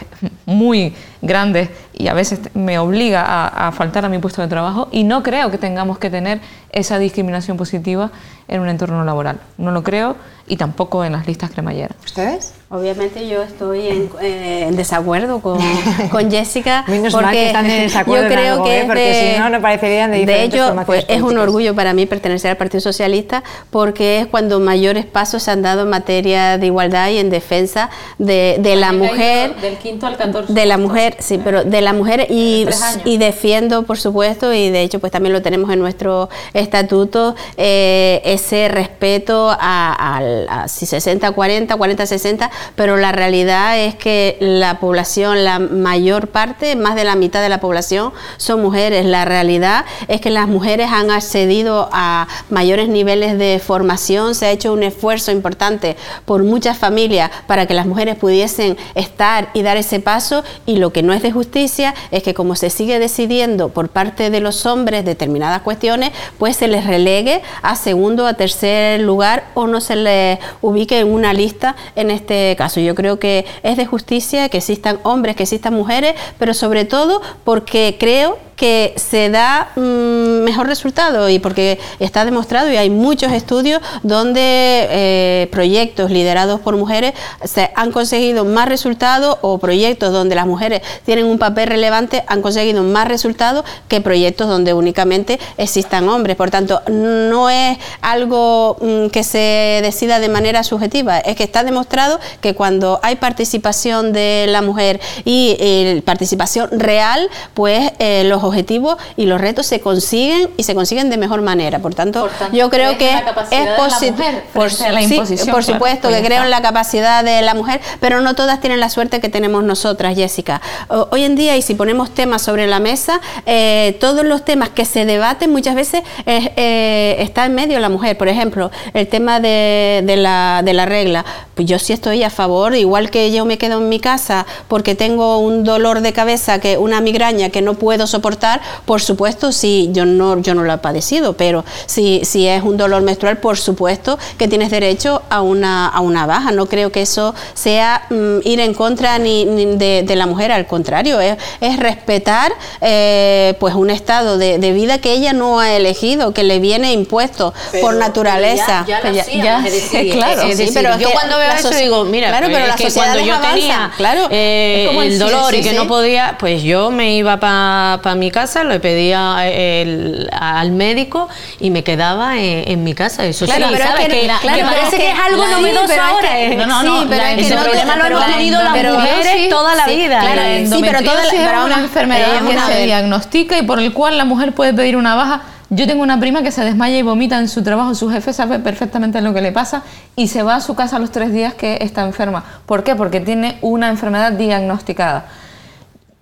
muy grandes y a veces me obliga a, faltar a mi puesto de trabajo y no creo que tengamos que tener esa discriminación positiva en un entorno laboral. No lo creo y tampoco en las listas cremalleras. ¿Ustedes? Obviamente yo estoy en, eh, desacuerdo con, con Jessica. porque están en desacuerdo yo creo que ¿eh? porque si no, no parecerían de De hecho, pues, es un orgullo para mí pertenecer al Partido Socialista porque es cuando mayores pasos se han dado en materia de igualdad y en defensa de, de la mujer. Del quinto al 14. De la mujer, sí, pero de la mujer y, y defiendo, por supuesto, y de hecho pues también lo tenemos en nuestro estatuto, eh, ese respeto a, a, si 60-40, 40-60, pero la realidad es que la población, la mayor parte, más de la mitad de la población son mujeres. La realidad es que las mujeres han accedido a mayores niveles de formación, se ha hecho un esfuerzo importante por muchas familias para que las mujeres pudiesen estar y dar ese paso y lo que no es de justicia es que como se sigue decidiendo por parte de los hombres determinadas cuestiones, pues se les relegue a segundo, a tercer lugar o no se les ubique en una lista en este caso. Yo creo que es de justicia que existan hombres, que existan mujeres, pero sobre todo porque creo que se da mm, mejor resultado y porque está demostrado y hay muchos estudios donde eh, proyectos liderados por mujeres se han conseguido más resultados o proyectos donde las mujeres tienen un papel relevante han conseguido más resultados que proyectos donde únicamente existan hombres. Por tanto, no es algo mm, que se decida de manera subjetiva, es que está demostrado que cuando hay participación de la mujer y eh, participación real, pues eh, los objetivos y los retos se consiguen y se consiguen de mejor manera. Por tanto, yo creo que es positivo. Por, por supuesto que creo en la capacidad de la mujer, pero no todas tienen la suerte que tenemos nosotras, Jessica. Hoy en día, y si ponemos temas sobre la mesa, eh, todos los temas que se debaten muchas veces eh, está en medio la mujer. Por ejemplo, el tema de, la, de la regla. Pues yo sí estoy a favor, igual que yo me quedo en mi casa porque tengo un dolor de cabeza, que una migraña que no puedo soportar por supuesto, si yo no, yo no lo he padecido, pero si, si es un dolor menstrual, por supuesto que tienes derecho a una, a una baja. No creo que eso sea mm, ir en contra ni, de, la mujer, al contrario, es, respetar eh, pues un estado de, vida que ella no ha elegido, que le viene impuesto por naturaleza. Ya, claro, pero yo cuando veo eso digo, mira, claro, pero la que cuando yo tenía claro, eh, el dolor y que no podía, pues yo me iba para pa mi mi casa, lo pedía al médico y me quedaba en, mi casa. Eso claro, sí, pero ¿sabes? Que, me parece que, es algo novedoso ahora. no, no, no. pero problema lo hemos tenido las mujeres toda la vida. sí, pero toda la, es una enfermedad que se diagnostica y por el cual la mujer puede pedir una baja Yo tengo una prima que se desmaya y vomita en su trabajo, su jefe sabe perfectamente lo que le pasa y se va a su casa a los tres días que está enferma. ¿Por qué? Porque tiene una enfermedad diagnosticada.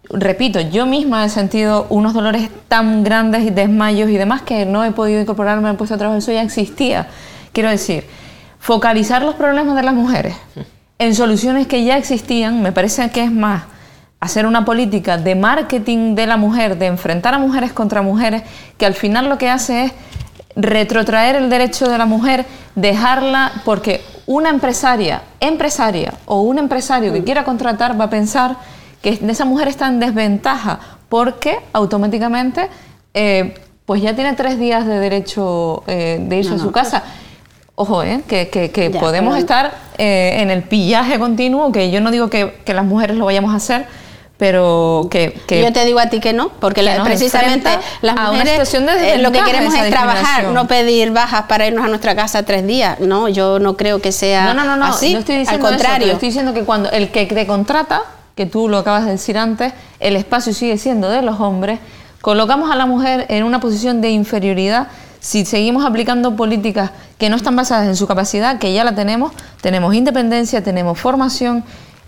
Repito, yo misma he sentido unos dolores tan grandes y desmayos y demás que no he podido incorporarme al puesto de trabajo, eso ya existía. Quiero decir, focalizar los problemas de las mujeres en soluciones que ya existían, me parece que es más hacer una política de marketing de la mujer, de enfrentar a mujeres contra mujeres, que al final lo que hace es retrotraer el derecho de la mujer, dejarla, porque una empresaria, empresaria o un empresario que quiera contratar va a pensar que esa mujer está en desventaja, porque automáticamente eh, pues ya tiene tres días de derecho eh, de irse a su casa. Ojo, ¿eh? que, podemos estar eh, en el pillaje continuo, que yo no digo que, las mujeres lo vayamos a hacer, pero que, yo te digo a ti que no porque precisamente las mujeres eh, lo que queremos es trabajar no pedir bajas para irnos a nuestra casa tres días no yo no creo que sea no no no, así no estoy diciendo al contrario estoy diciendo que cuando el que te contrata que tú lo acabas de decir antes el espacio sigue siendo de los hombres colocamos a la mujer en una posición de inferioridad. Si seguimos aplicando políticas que no están basadas en su capacidad, que ya la tenemos, tenemos independencia, tenemos formación,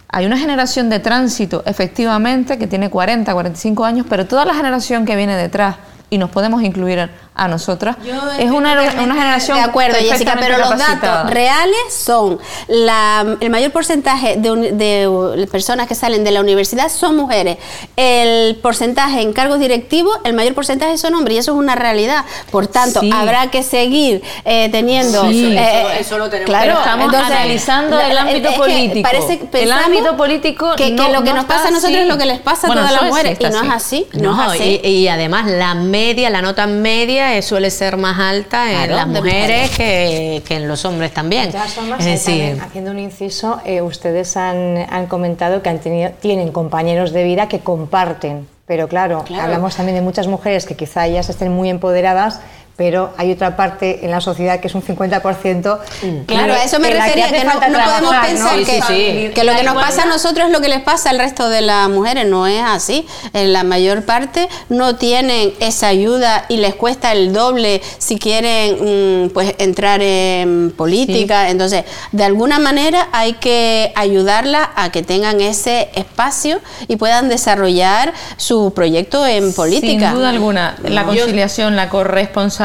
hay una generación de tránsito efectivamente que tiene 40, 45 años, pero toda la generación que viene detrás y nos podemos incluir a nosotras. es una, una, generación. De acuerdo, Jessica, pero los datos reales son la, el mayor porcentaje de, de, personas que salen de la universidad son mujeres. El porcentaje en cargos directivos, el mayor porcentaje son hombres y eso es una realidad. Por tanto, habrá que seguir eh, teniendo. Sí, eh, eso, lo tenemos. Claro, estamos analizando el ámbito político. Parece, el ámbito político que, lo que nos pasa a nosotros es lo que les pasa a todas las mujeres y no es así. No, es así. Y, y además la media, la nota media suele ser más alta en las mujeres que, en los hombres también. es decir, haciendo un inciso, eh, ustedes han, han, comentado que han tenido, tienen compañeros de vida que comparten, pero claro, hablamos también de muchas mujeres que quizá ellas estén muy empoderadas, pero hay otra parte en la sociedad que es un 50%. Mm. Claro, a eso me refería, que, no, podemos pensar que, que, lo que nos pasa a nosotros es lo que les pasa al resto de las mujeres, no es así. En la mayor parte no tienen esa ayuda y les cuesta el doble si quieren mm, pues entrar en política. Entonces, de alguna manera hay que ayudarla a que tengan ese espacio y puedan desarrollar su proyecto en política. Sin duda alguna, la conciliación, la corresponsabilidad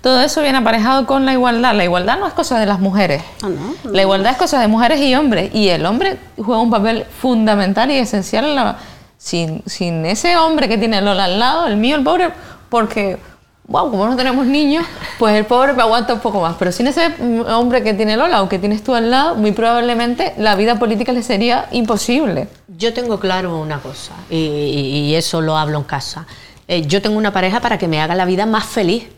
todo eso viene aparejado con la igualdad. La igualdad no es cosa de las mujeres. Ah, la igualdad es cosa de mujeres y hombres. Y el hombre juega un papel fundamental y esencial. sin, sin ese hombre que tiene Lola al lado, el mío, el pobre, porque wow, como no tenemos niños, pues el pobre me aguanta un poco más. Pero sin ese hombre que tiene Lola o que tienes tú al lado, muy probablemente la vida política le sería imposible. Yo tengo claro una cosa, y, eso lo hablo en casa. Eh, yo tengo una pareja para que me haga la vida más feliz.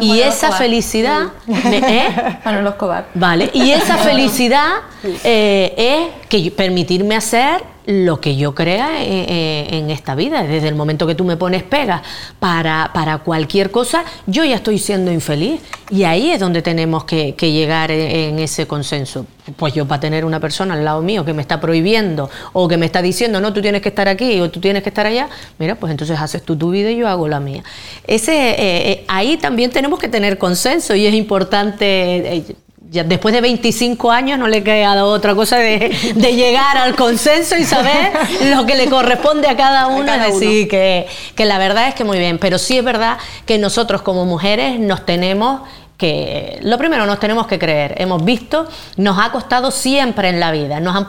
Y esa felicidad ¿eh? los Vale, y esa felicidad eh, es que permitirme hacer lo que yo crea eh, eh, en, esta vida. Desde el momento que tú me pones pegas para, para, cualquier cosa, yo ya estoy siendo infeliz. Y ahí es donde tenemos que, llegar en, ese consenso. Pues yo para tener una persona al lado mío que me está prohibiendo o que me está diciendo, no, tú tienes que estar aquí o tú tienes que estar allá, mira, pues entonces haces tú tu vida y yo hago la mía. Ese, eh, ahí también tenemos que tener consenso y es importante después de 25 años no le queda otra cosa de, llegar al consenso y saber lo que le corresponde a cada uno. decir, que, que la verdad es que muy bien, pero sí es verdad que nosotros como mujeres nos tenemos que lo primero nos tenemos que creer, hemos visto, nos ha costado siempre en la vida, nos han,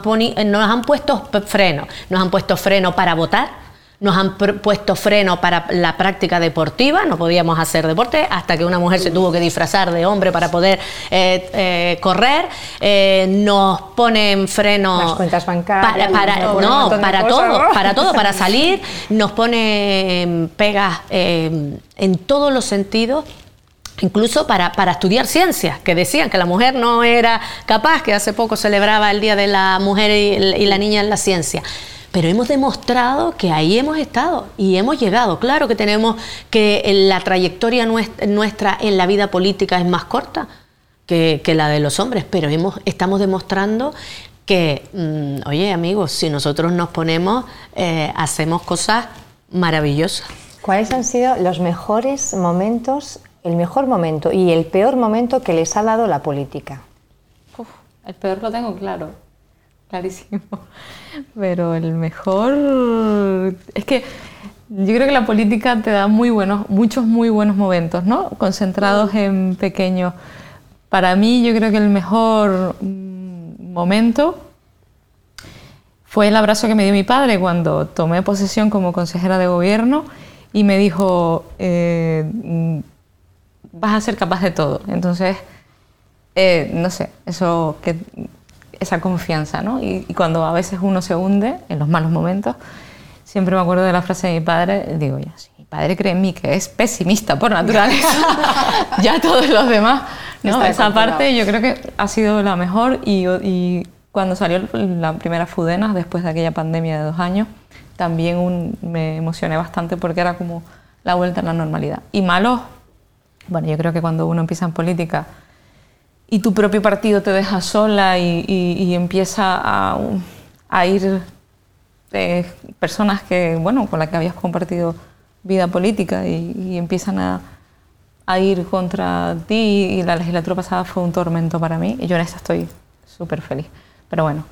nos han puesto freno, nos han puesto freno para votar, nos han puesto freno para la práctica deportiva, no podíamos hacer deporte hasta que una mujer se tuvo que disfrazar de hombre para poder eh, eh, correr, eh, nos ponen freno Las cuentas bancarias, para, no, para todo, para todo, para salir, nos ponen pegas en todos los sentidos incluso para, para, estudiar ciencias, que decían que la mujer no era capaz, que hace poco celebraba el Día de la Mujer y la Niña en la Ciencia pero hemos demostrado que ahí hemos estado y hemos llegado. Claro que tenemos que la trayectoria nuestra en la vida política es más corta que, la de los hombres, pero hemos, estamos demostrando que, mm, oye amigos, si nosotros nos ponemos, eh, hacemos cosas maravillosas. ¿Cuáles han sido los mejores momentos, el mejor momento y el peor momento que les ha dado la política? el peor lo tengo claro, clarísimo. Pero el mejor es que yo creo que la política te da muy buenos, muchos muy buenos momentos, ¿no? Concentrados en pequeños. Para mí, yo creo que el mejor mm, momento fue el abrazo que me dio mi padre cuando tomé posesión como consejera de gobierno y me dijo, eh, mm, vas a ser capaz de todo. Entonces, eh, no sé, eso que, esa confianza, ¿no? Y, y, cuando a veces uno se hunde en los malos momentos, siempre me acuerdo de la frase de mi padre, digo, ya, sí, mi padre cree en mí que es pesimista por naturaleza, ya todos los demás, ¿no? Esa parte yo creo que ha sido la mejor y, y cuando salió la primera Fudena, después de aquella pandemia de dos años, también un, me emocioné bastante porque era como la vuelta a la normalidad. Y malos, bueno, yo creo que cuando uno empieza en política y tu propio partido te deja sola y, y, empieza a, ir eh, personas que, bueno, con las que habías compartido vida política y, empiezan a, a, ir contra ti y la legislatura pasada fue un tormento para mí y yo en esta estoy súper feliz. Pero bueno,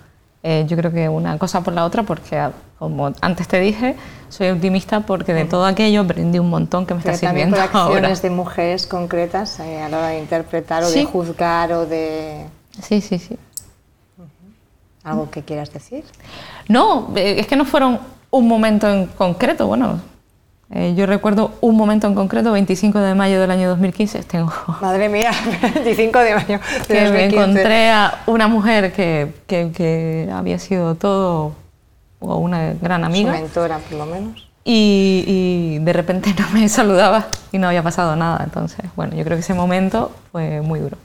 eh, yo creo que una cosa por la otra porque, como antes te dije, soy optimista porque de todo aquello aprendí un montón que me Pero está sirviendo por acciones ahora. de mujeres concretas eh, a la hora de interpretar o Sí. de juzgar o de... Sí, sí, sí. ¿Algo que quieras decir? No, eh, es que no fueron un momento en concreto, bueno, eh, yo recuerdo un momento en concreto, 25 de mayo del año 2015, tengo Madre mía, 25 de mayo de que me 2015. encontré a una mujer que, que- que había sido todo, o una gran Su amiga, mentora, por lo menos. y, y de repente no me saludaba y no había pasado nada. Entonces, bueno, yo creo que ese momento fue muy duro.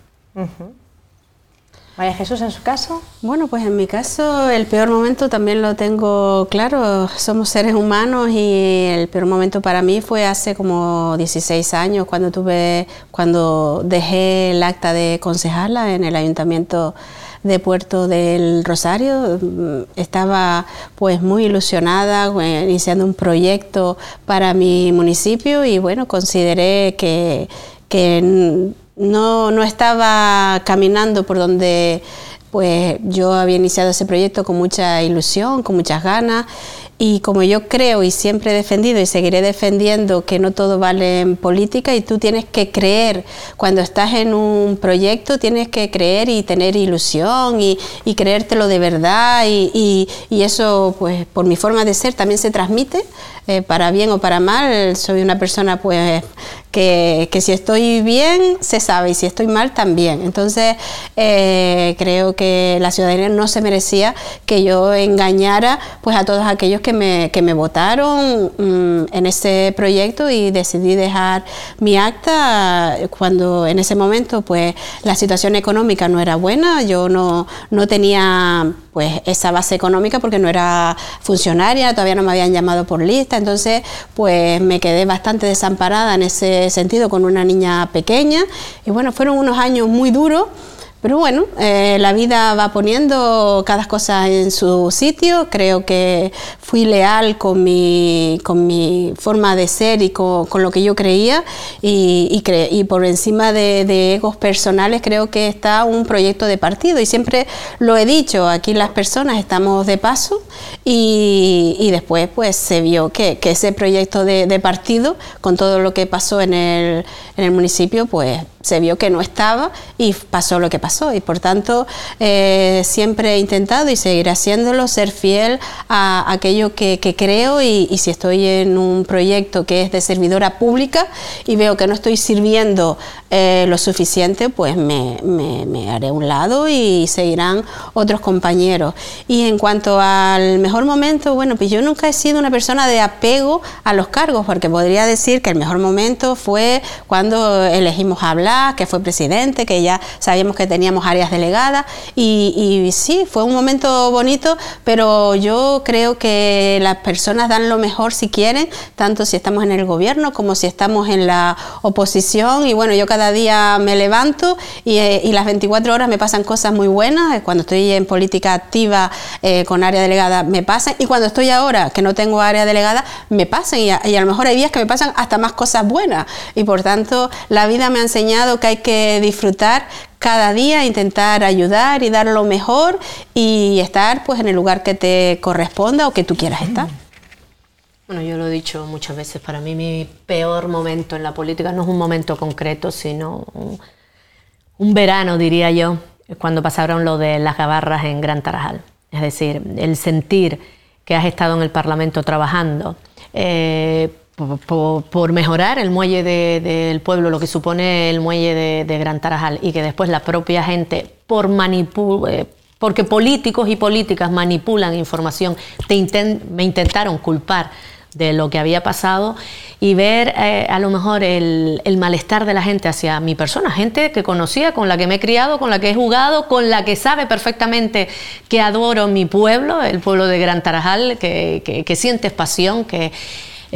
María Jesús, en su caso, Bueno, pues en mi caso el peor momento también lo tengo claro, somos seres humanos y el peor momento para mí fue hace como 16 años cuando tuve cuando dejé el acta de concejala en el ayuntamiento de Puerto del Rosario. Estaba pues muy ilusionada eh, iniciando un proyecto para mi municipio y bueno, consideré que, que no, no estaba caminando por donde pues yo había iniciado ese proyecto con mucha ilusión, con muchas ganas y como yo creo y siempre he defendido y seguiré defendiendo que no todo vale en política y tú tienes que creer, cuando estás en un proyecto tienes que creer y tener ilusión y, creértelo de verdad y, y- y eso pues por mi forma de ser también se transmite, eh, para bien o para mal, soy una persona pues que, que si estoy bien se sabe y si estoy mal también. Entonces eh, creo que la ciudadanía no se merecía que yo engañara pues a todos aquellos que me, que me votaron mm, en ese proyecto y decidí dejar mi acta cuando en ese momento pues la situación económica no era buena, yo no, no tenía pues esa base económica porque no era funcionaria, todavía no me habían llamado por lista, entonces pues me quedé bastante desamparada en ese sentido con una niña pequeña y bueno, fueron unos años muy duros. Pero bueno, eh, la vida va poniendo cada cosa en su sitio. Creo que fui leal con mi, con mi forma de ser y con, con lo que yo creía. Y, y, cre- y por encima de, de egos personales creo que está un proyecto de partido. Y siempre lo he dicho, aquí las personas estamos de paso y, y después pues se vio que, que ese proyecto de, de partido, con todo lo que pasó en el, en el municipio, pues se vio que no estaba y pasó lo que pasó. Y por tanto, eh, siempre he intentado y seguiré haciéndolo, ser fiel a aquello que, creo y, si estoy en un proyecto que es de servidora pública y veo que no estoy sirviendo eh, lo suficiente, pues me, haré un lado y seguirán otros compañeros. Y en cuanto al mejor momento, bueno, pues yo nunca he sido una persona de apego a los cargos, porque podría decir que el mejor momento fue cuando elegimos hablar Que fue presidente, que ya sabíamos que teníamos áreas delegadas. Y, sí, fue un momento bonito, pero yo creo que las personas dan lo mejor si quieren, tanto si estamos en el gobierno como si estamos en la oposición. Y bueno, yo cada día me levanto y, eh, las 24 horas me pasan cosas muy buenas, cuando estoy en política activa eh, con área delegada me pasan. Y cuando estoy ahora que no tengo área delegada me pasan. Y a lo mejor hay días que me pasan hasta más cosas buenas. Y por tanto la vida me ha enseñado que hay que disfrutar cada día, intentar ayudar y dar lo mejor y estar pues en el lugar que te corresponda o que tú quieras estar. Bueno, yo lo he dicho muchas veces, para mí mi peor momento en la política no es un momento concreto, sino un, un verano, diría yo, cuando pasaron lo de las gabarras en Gran Tarajal. Es decir, el sentir que has estado en el Parlamento trabajando eh, por, mejorar el muelle del pueblo, lo que supone el muelle de, Gran Tarajal, y que después la propia gente, por eh, porque políticos y políticas manipulan información, me intentaron culpar de lo que había pasado y ver eh, a lo mejor el, malestar de la gente hacia mi persona, gente que conocía, con la que me he criado, con la que he jugado, con la que sabe perfectamente que adoro mi pueblo, el pueblo de Gran Tarajal, que, que, sientes pasión, que,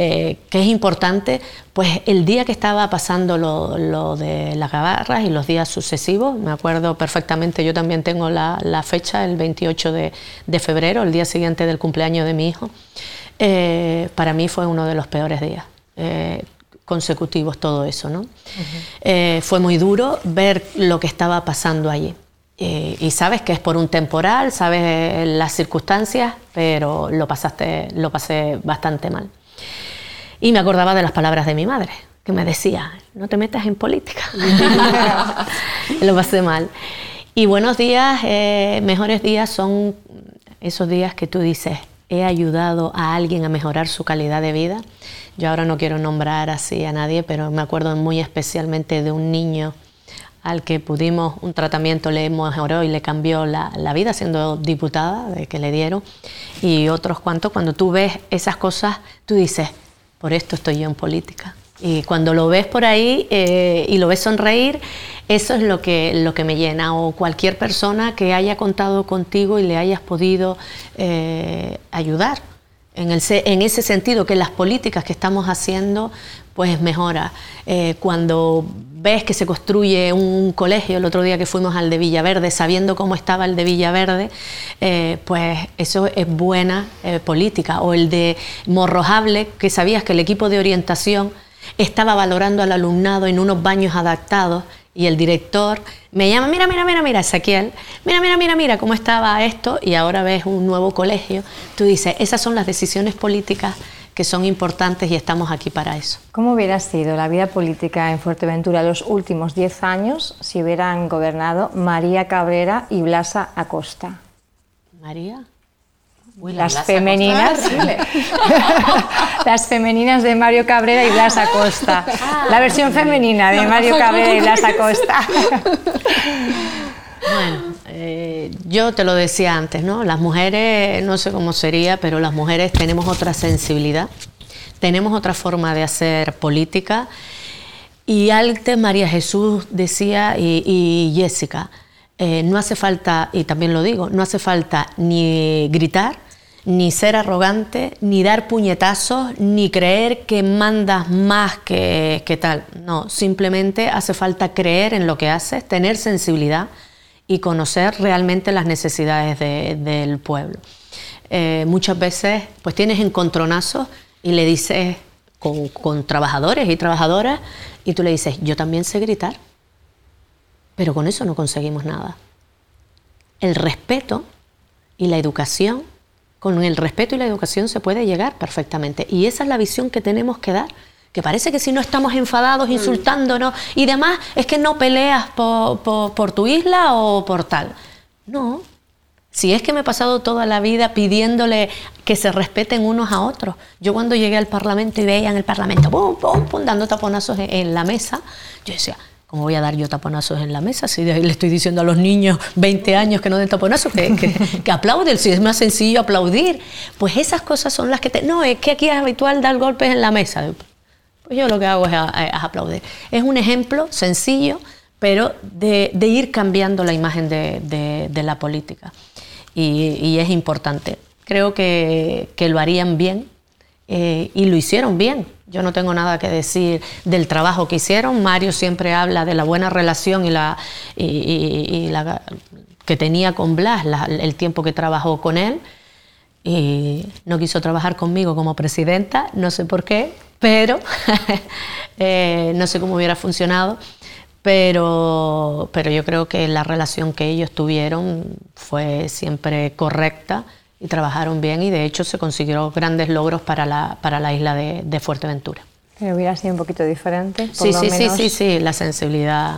eh, que es importante, pues el día que estaba pasando lo, de las gabarras y los días sucesivos, me acuerdo perfectamente, yo también tengo la, fecha, el 28 de, de febrero, el día siguiente del cumpleaños de mi hijo, eh, para mí fue uno de los peores días. Eh, consecutivos todo eso, ¿no? Eh, fue muy duro ver lo que estaba pasando allí. y sabes que es por un temporal, sabes las circunstancias, pero lo, pasaste, lo pasé bastante mal. Y me acordaba de las palabras de mi madre, que me decía, no te metas en política. lo pasé mal. Y buenos días, mejores días son esos días que tú dices, he ayudado a alguien a mejorar su calidad de vida. Yo ahora no quiero nombrar así a nadie, pero me acuerdo muy especialmente de un niño al que pudimos, un tratamiento le mejoró y le cambió la, vida siendo diputada, de que le dieron, y otros cuantos, cuando tú ves esas cosas, tú dices, por esto estoy yo en política. Y cuando lo ves por ahí eh, y lo ves sonreír, eso es lo que, lo que me llena. O cualquier persona que haya contado contigo y le hayas podido eh, ayudar. En, ese sentido, que las políticas que estamos haciendo, pues mejora. Eh, cuando ves que se construye un colegio, el otro día que fuimos al de Villaverde, sabiendo cómo estaba el de Villaverde, pues eso es buena política. O el de Morrojable, que sabías que el equipo de orientación estaba valorando al alumnado en unos baños adaptados y el director me llama, mira, mira, mira, mira, Ezequiel, mira, mira, mira, mira cómo estaba esto y ahora ves un nuevo colegio. Tú dices, esas son las decisiones políticas que son importantes y estamos aquí para eso. ¿Cómo hubiera sido la vida política en Fuerteventura los últimos 10 años si hubieran gobernado María Cabrera y Blasa Acosta? María las femeninas, las femeninas de Mario Cabrera y Blas Acosta. la versión femenina de Mario Cabrera y Blas Acosta. bueno, eh, yo te lo decía antes, ¿no? Las mujeres, no sé cómo sería, pero las mujeres tenemos otra sensibilidad, tenemos otra forma de hacer política. Y antes María Jesús decía, y, Jessica, eh, no hace falta, y también lo digo, no hace falta ni gritar, ni ser arrogante, ni dar puñetazos, ni creer que mandas más que, tal. No, simplemente hace falta creer en lo que haces, tener sensibilidad y conocer realmente las necesidades del pueblo. Eh, muchas veces pues tienes encontronazos y le dices con, con trabajadores y trabajadoras y tú le dices, yo también sé gritar, pero con eso no conseguimos nada. El respeto y la educación con el respeto y la educación se puede llegar perfectamente. Y esa es la visión que tenemos que dar. Que parece que si no estamos enfadados, mm. insultándonos y demás, es que no peleas por, tu isla o por tal. No, si es que me he pasado toda la vida pidiéndole que se respeten unos a otros. Yo cuando llegué al Parlamento y veía en el Parlamento, pum, pum, pum, dando taponazos en, la mesa, yo decía, ¿Cómo voy a dar yo taponazos en la mesa? Si le estoy diciendo a los niños 20 años que no den taponazos, que, que, aplauden, si es más sencillo aplaudir. Pues esas cosas son las que te... No, es que aquí es habitual dar golpes en la mesa. pues yo lo que hago es, aplaudir. Es un ejemplo sencillo, pero de, ir cambiando la imagen de, la política. Y, es importante. Creo que, lo harían bien eh, y lo hicieron bien. Yo no tengo nada que decir del trabajo que hicieron. Mario siempre habla de la buena relación y la, y, la que tenía con Blas, el tiempo que trabajó con él. Y no quiso trabajar conmigo como presidenta, no sé por qué, pero eh, no sé cómo hubiera funcionado. Pero, pero yo creo que la relación que ellos tuvieron fue siempre correcta y trabajaron bien y de hecho se consiguieron grandes logros para la, para la isla de, de Fuerteventura. Que hubiera sido un poquito diferente. sí, sí, sí, sí, sí, la sensibilidad.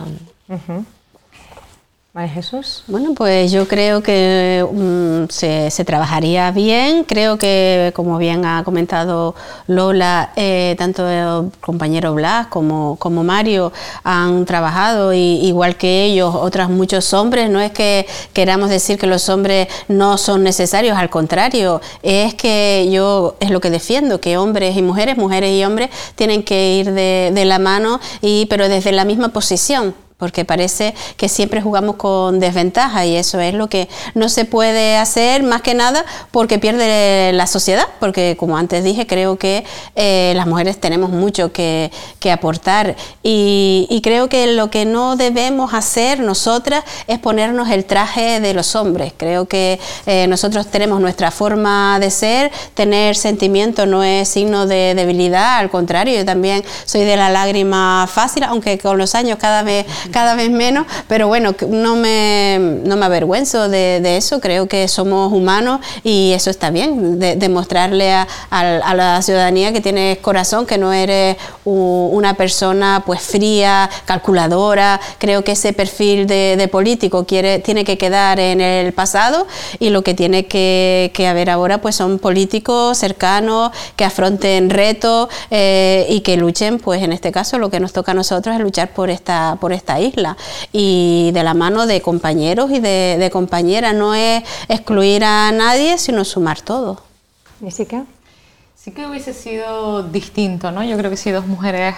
Jesús. Bueno, pues yo creo que mm, se, trabajaría bien. Creo que, como bien ha comentado Lola, eh, tanto el compañero Blas como, como Mario han trabajado, y, igual que ellos, otros muchos hombres. No es que queramos decir que los hombres no son necesarios, al contrario, es que yo es lo que defiendo, que hombres y mujeres, mujeres y hombres, tienen que ir de, de la mano, y, pero desde la misma posición porque parece que siempre jugamos con desventaja y eso es lo que no se puede hacer más que nada porque pierde la sociedad, porque como antes dije, creo que eh, las mujeres tenemos mucho que, aportar y, creo que lo que no debemos hacer nosotras es ponernos el traje de los hombres. Creo que eh, nosotros tenemos nuestra forma de ser, tener sentimiento no es signo de debilidad, al contrario, yo también soy de la lágrima fácil, aunque con los años cada vez cada vez menos, pero bueno, no me, no me avergüenzo de, eso, creo que somos humanos y eso está bien, demostrarle a, la ciudadanía que tienes corazón, que no eres una persona pues fría, calculadora, creo que ese perfil de, político quiere, tiene que quedar en el pasado y lo que tiene que, haber ahora pues son políticos cercanos, que afronten retos eh, y que luchen, pues en este caso lo que nos toca a nosotros es luchar por esta, por esta isla y de la mano de compañeros y de, compañeras. No es excluir a nadie, sino sumar todo. Jessica. Sí que hubiese sido distinto, ¿no? Yo creo que si dos mujeres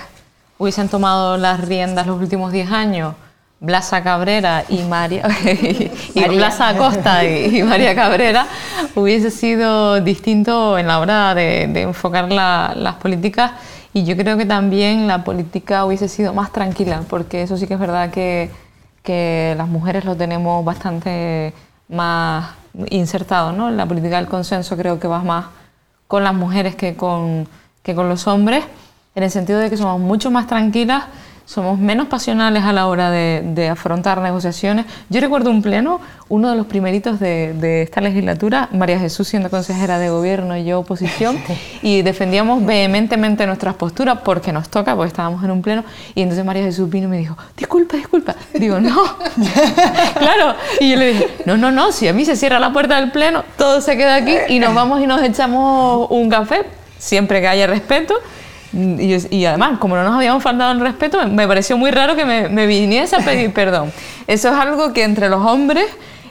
hubiesen tomado las riendas los últimos 10 años, Blasa Cabrera y María, y, Blasa Acosta y, María Cabrera, hubiese sido distinto en la hora de, enfocar las políticas y yo creo que también la política hubiese sido más tranquila, porque eso sí que es verdad que, que las mujeres lo tenemos bastante más insertado, ¿no? La política del consenso creo que va más con las mujeres que con, que con los hombres, en el sentido de que somos mucho más tranquilas somos menos pasionales a la hora de, afrontar negociaciones. Yo recuerdo un pleno, uno de los primeritos de, esta legislatura, María Jesús siendo consejera de gobierno y yo oposición, y defendíamos vehementemente nuestras posturas porque nos toca, porque estábamos en un pleno, y entonces María Jesús vino y me dijo, disculpa, disculpa. Digo, no, claro, y yo le dije, no, no, no, si a mí se cierra la puerta del pleno, todo se queda aquí y nos vamos y nos echamos un café, siempre que haya respeto. Y, además, como no nos habíamos faltado el respeto, me pareció muy raro que me, viniese a pedir perdón. Eso es algo que entre los hombres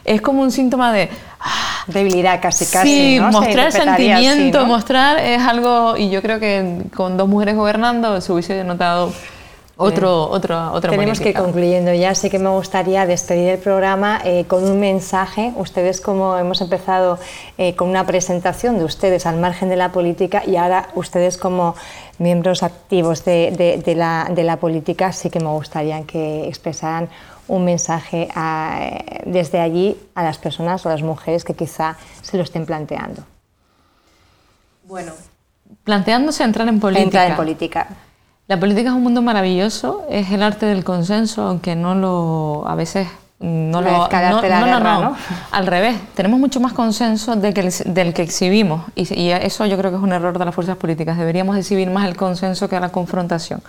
es como un síntoma de... Ah, Debilidad casi, casi. Sí, mostrar sentimiento, mostrar es algo... Y yo creo que con dos mujeres gobernando se hubiese notado otro, otro, otro Tenemos que ir concluyendo ya, así que me gustaría despedir el programa eh, con un mensaje. Ustedes, como hemos empezado eh, con una presentación de ustedes al margen de la política y ahora ustedes como miembros activos de, la, de la, política, sí que me gustaría que expresaran un mensaje desde allí a las personas o a las mujeres que quizá se lo estén planteando. Bueno, planteándose entrar en política. Entrar en política. La política es un mundo maravilloso, es el arte del consenso, aunque no lo a veces no, lo no, no, no, al revés, tenemos mucho más consenso del que, del que exhibimos y, eso yo creo que es un error de las fuerzas políticas, deberíamos exhibir más el consenso que la confrontación.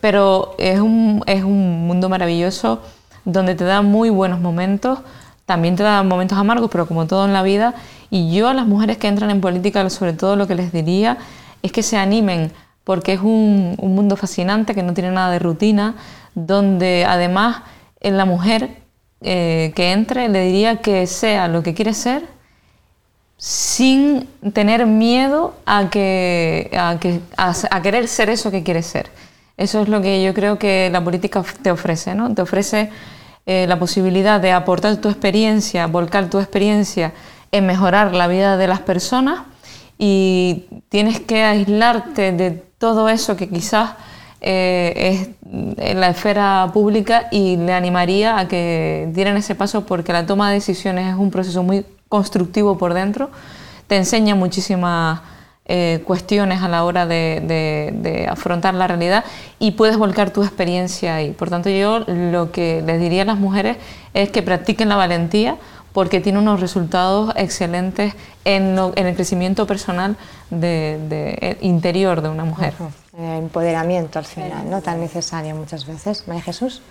Pero es un, es un mundo maravilloso donde te da muy buenos momentos, también te da momentos amargos, pero como todo en la vida, y yo a las mujeres que entran en política, sobre todo lo que les diría es que se animen porque es un, mundo fascinante que no tiene nada de rutina, donde además en la mujer eh, que entre le diría que sea lo que quiere ser sin tener miedo a, que, a, querer ser eso que quieres ser. Eso es lo que yo creo que la política te ofrece, ¿no? Te ofrece eh, la posibilidad de aportar tu experiencia, volcar tu experiencia en mejorar la vida de las personas y tienes que aislarte de todo eso que quizás eh, es en la esfera pública y le animaría a que dieran ese paso porque la toma de decisiones es un proceso muy constructivo por dentro, te enseña muchísimas eh, cuestiones a la hora de, afrontar la realidad y puedes volcar tu experiencia ahí. Por tanto, yo lo que les diría a las mujeres es que practiquen la valentía porque tiene unos resultados excelentes en, el crecimiento personal de, eh, interior de una mujer. Empoderamiento al final, ¿no? Tan necesario muchas veces. María Jesús.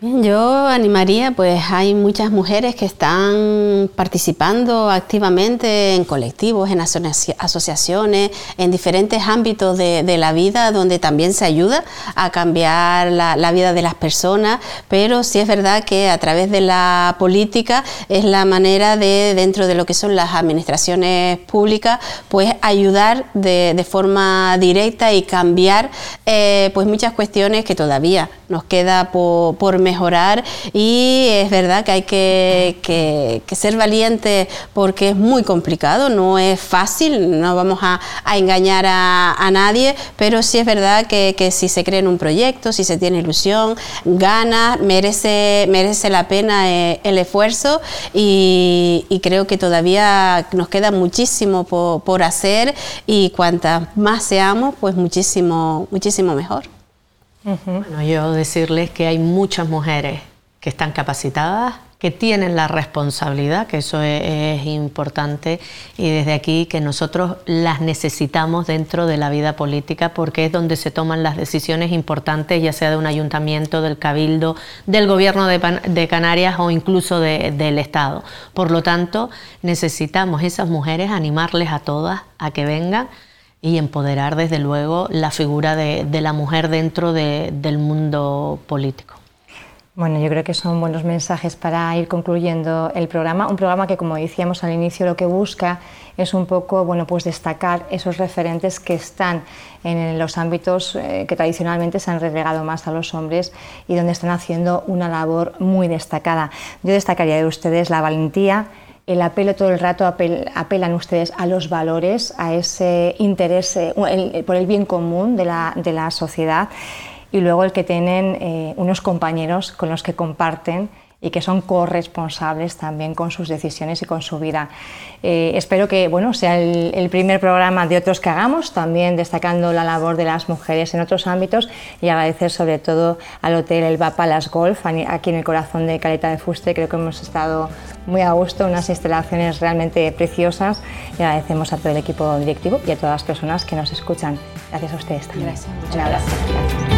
Yo animaría, pues hay muchas mujeres que están participando activamente en colectivos, en asociaciones, en diferentes ámbitos de, la vida donde también se ayuda a cambiar la, vida de las personas, pero sí es verdad que a través de la política es la manera de, dentro de lo que son las administraciones públicas, pues ayudar de, forma directa y cambiar eh, pues muchas cuestiones que todavía nos queda por, mejorar y es verdad que hay que, ser valiente porque es muy complicado, no es fácil, no vamos a, engañar a, nadie, pero sí es verdad que, si se cree en un proyecto, si se tiene ilusión, gana, merece, merece la pena eh, el esfuerzo y, creo que todavía nos queda muchísimo por, por hacer y cuantas más seamos, pues muchísimo, muchísimo mejor. Bueno, yo decirles que hay muchas mujeres que están capacitadas, que tienen la responsabilidad, que eso es, importante, y desde aquí que nosotros las necesitamos dentro de la vida política porque es donde se toman las decisiones importantes, ya sea de un ayuntamiento, del cabildo, del gobierno de, Canarias o incluso del Estado. Por lo tanto, necesitamos esas mujeres animarles a todas a que vengan y empoderar desde luego la figura de, la mujer dentro del mundo político. Bueno, yo creo que son buenos mensajes para ir concluyendo el programa. Un programa que, como decíamos al inicio, lo que busca es un poco, bueno, pues destacar esos referentes que están en los ámbitos eh, que tradicionalmente se han relegado más a los hombres y donde están haciendo una labor muy destacada. Yo destacaría de ustedes la valentía, el apelo todo el rato, apelan ustedes a los valores, a ese interés eh, por el bien común de la, de la, sociedad y luego el que tienen eh, unos compañeros con los que comparten y que son corresponsables también con sus decisiones y con su vida. Eh, espero que bueno, sea el, primer programa de otros que hagamos, también destacando la labor de las mujeres en otros ámbitos y agradecer sobre todo al Hotel El Las Golf, aquí en el corazón de Caleta de Fuste. Creo que hemos estado muy a gusto, unas instalaciones realmente preciosas y agradecemos a todo el equipo directivo y a todas las personas que nos escuchan. Gracias a ustedes también. Gracias. Gracias.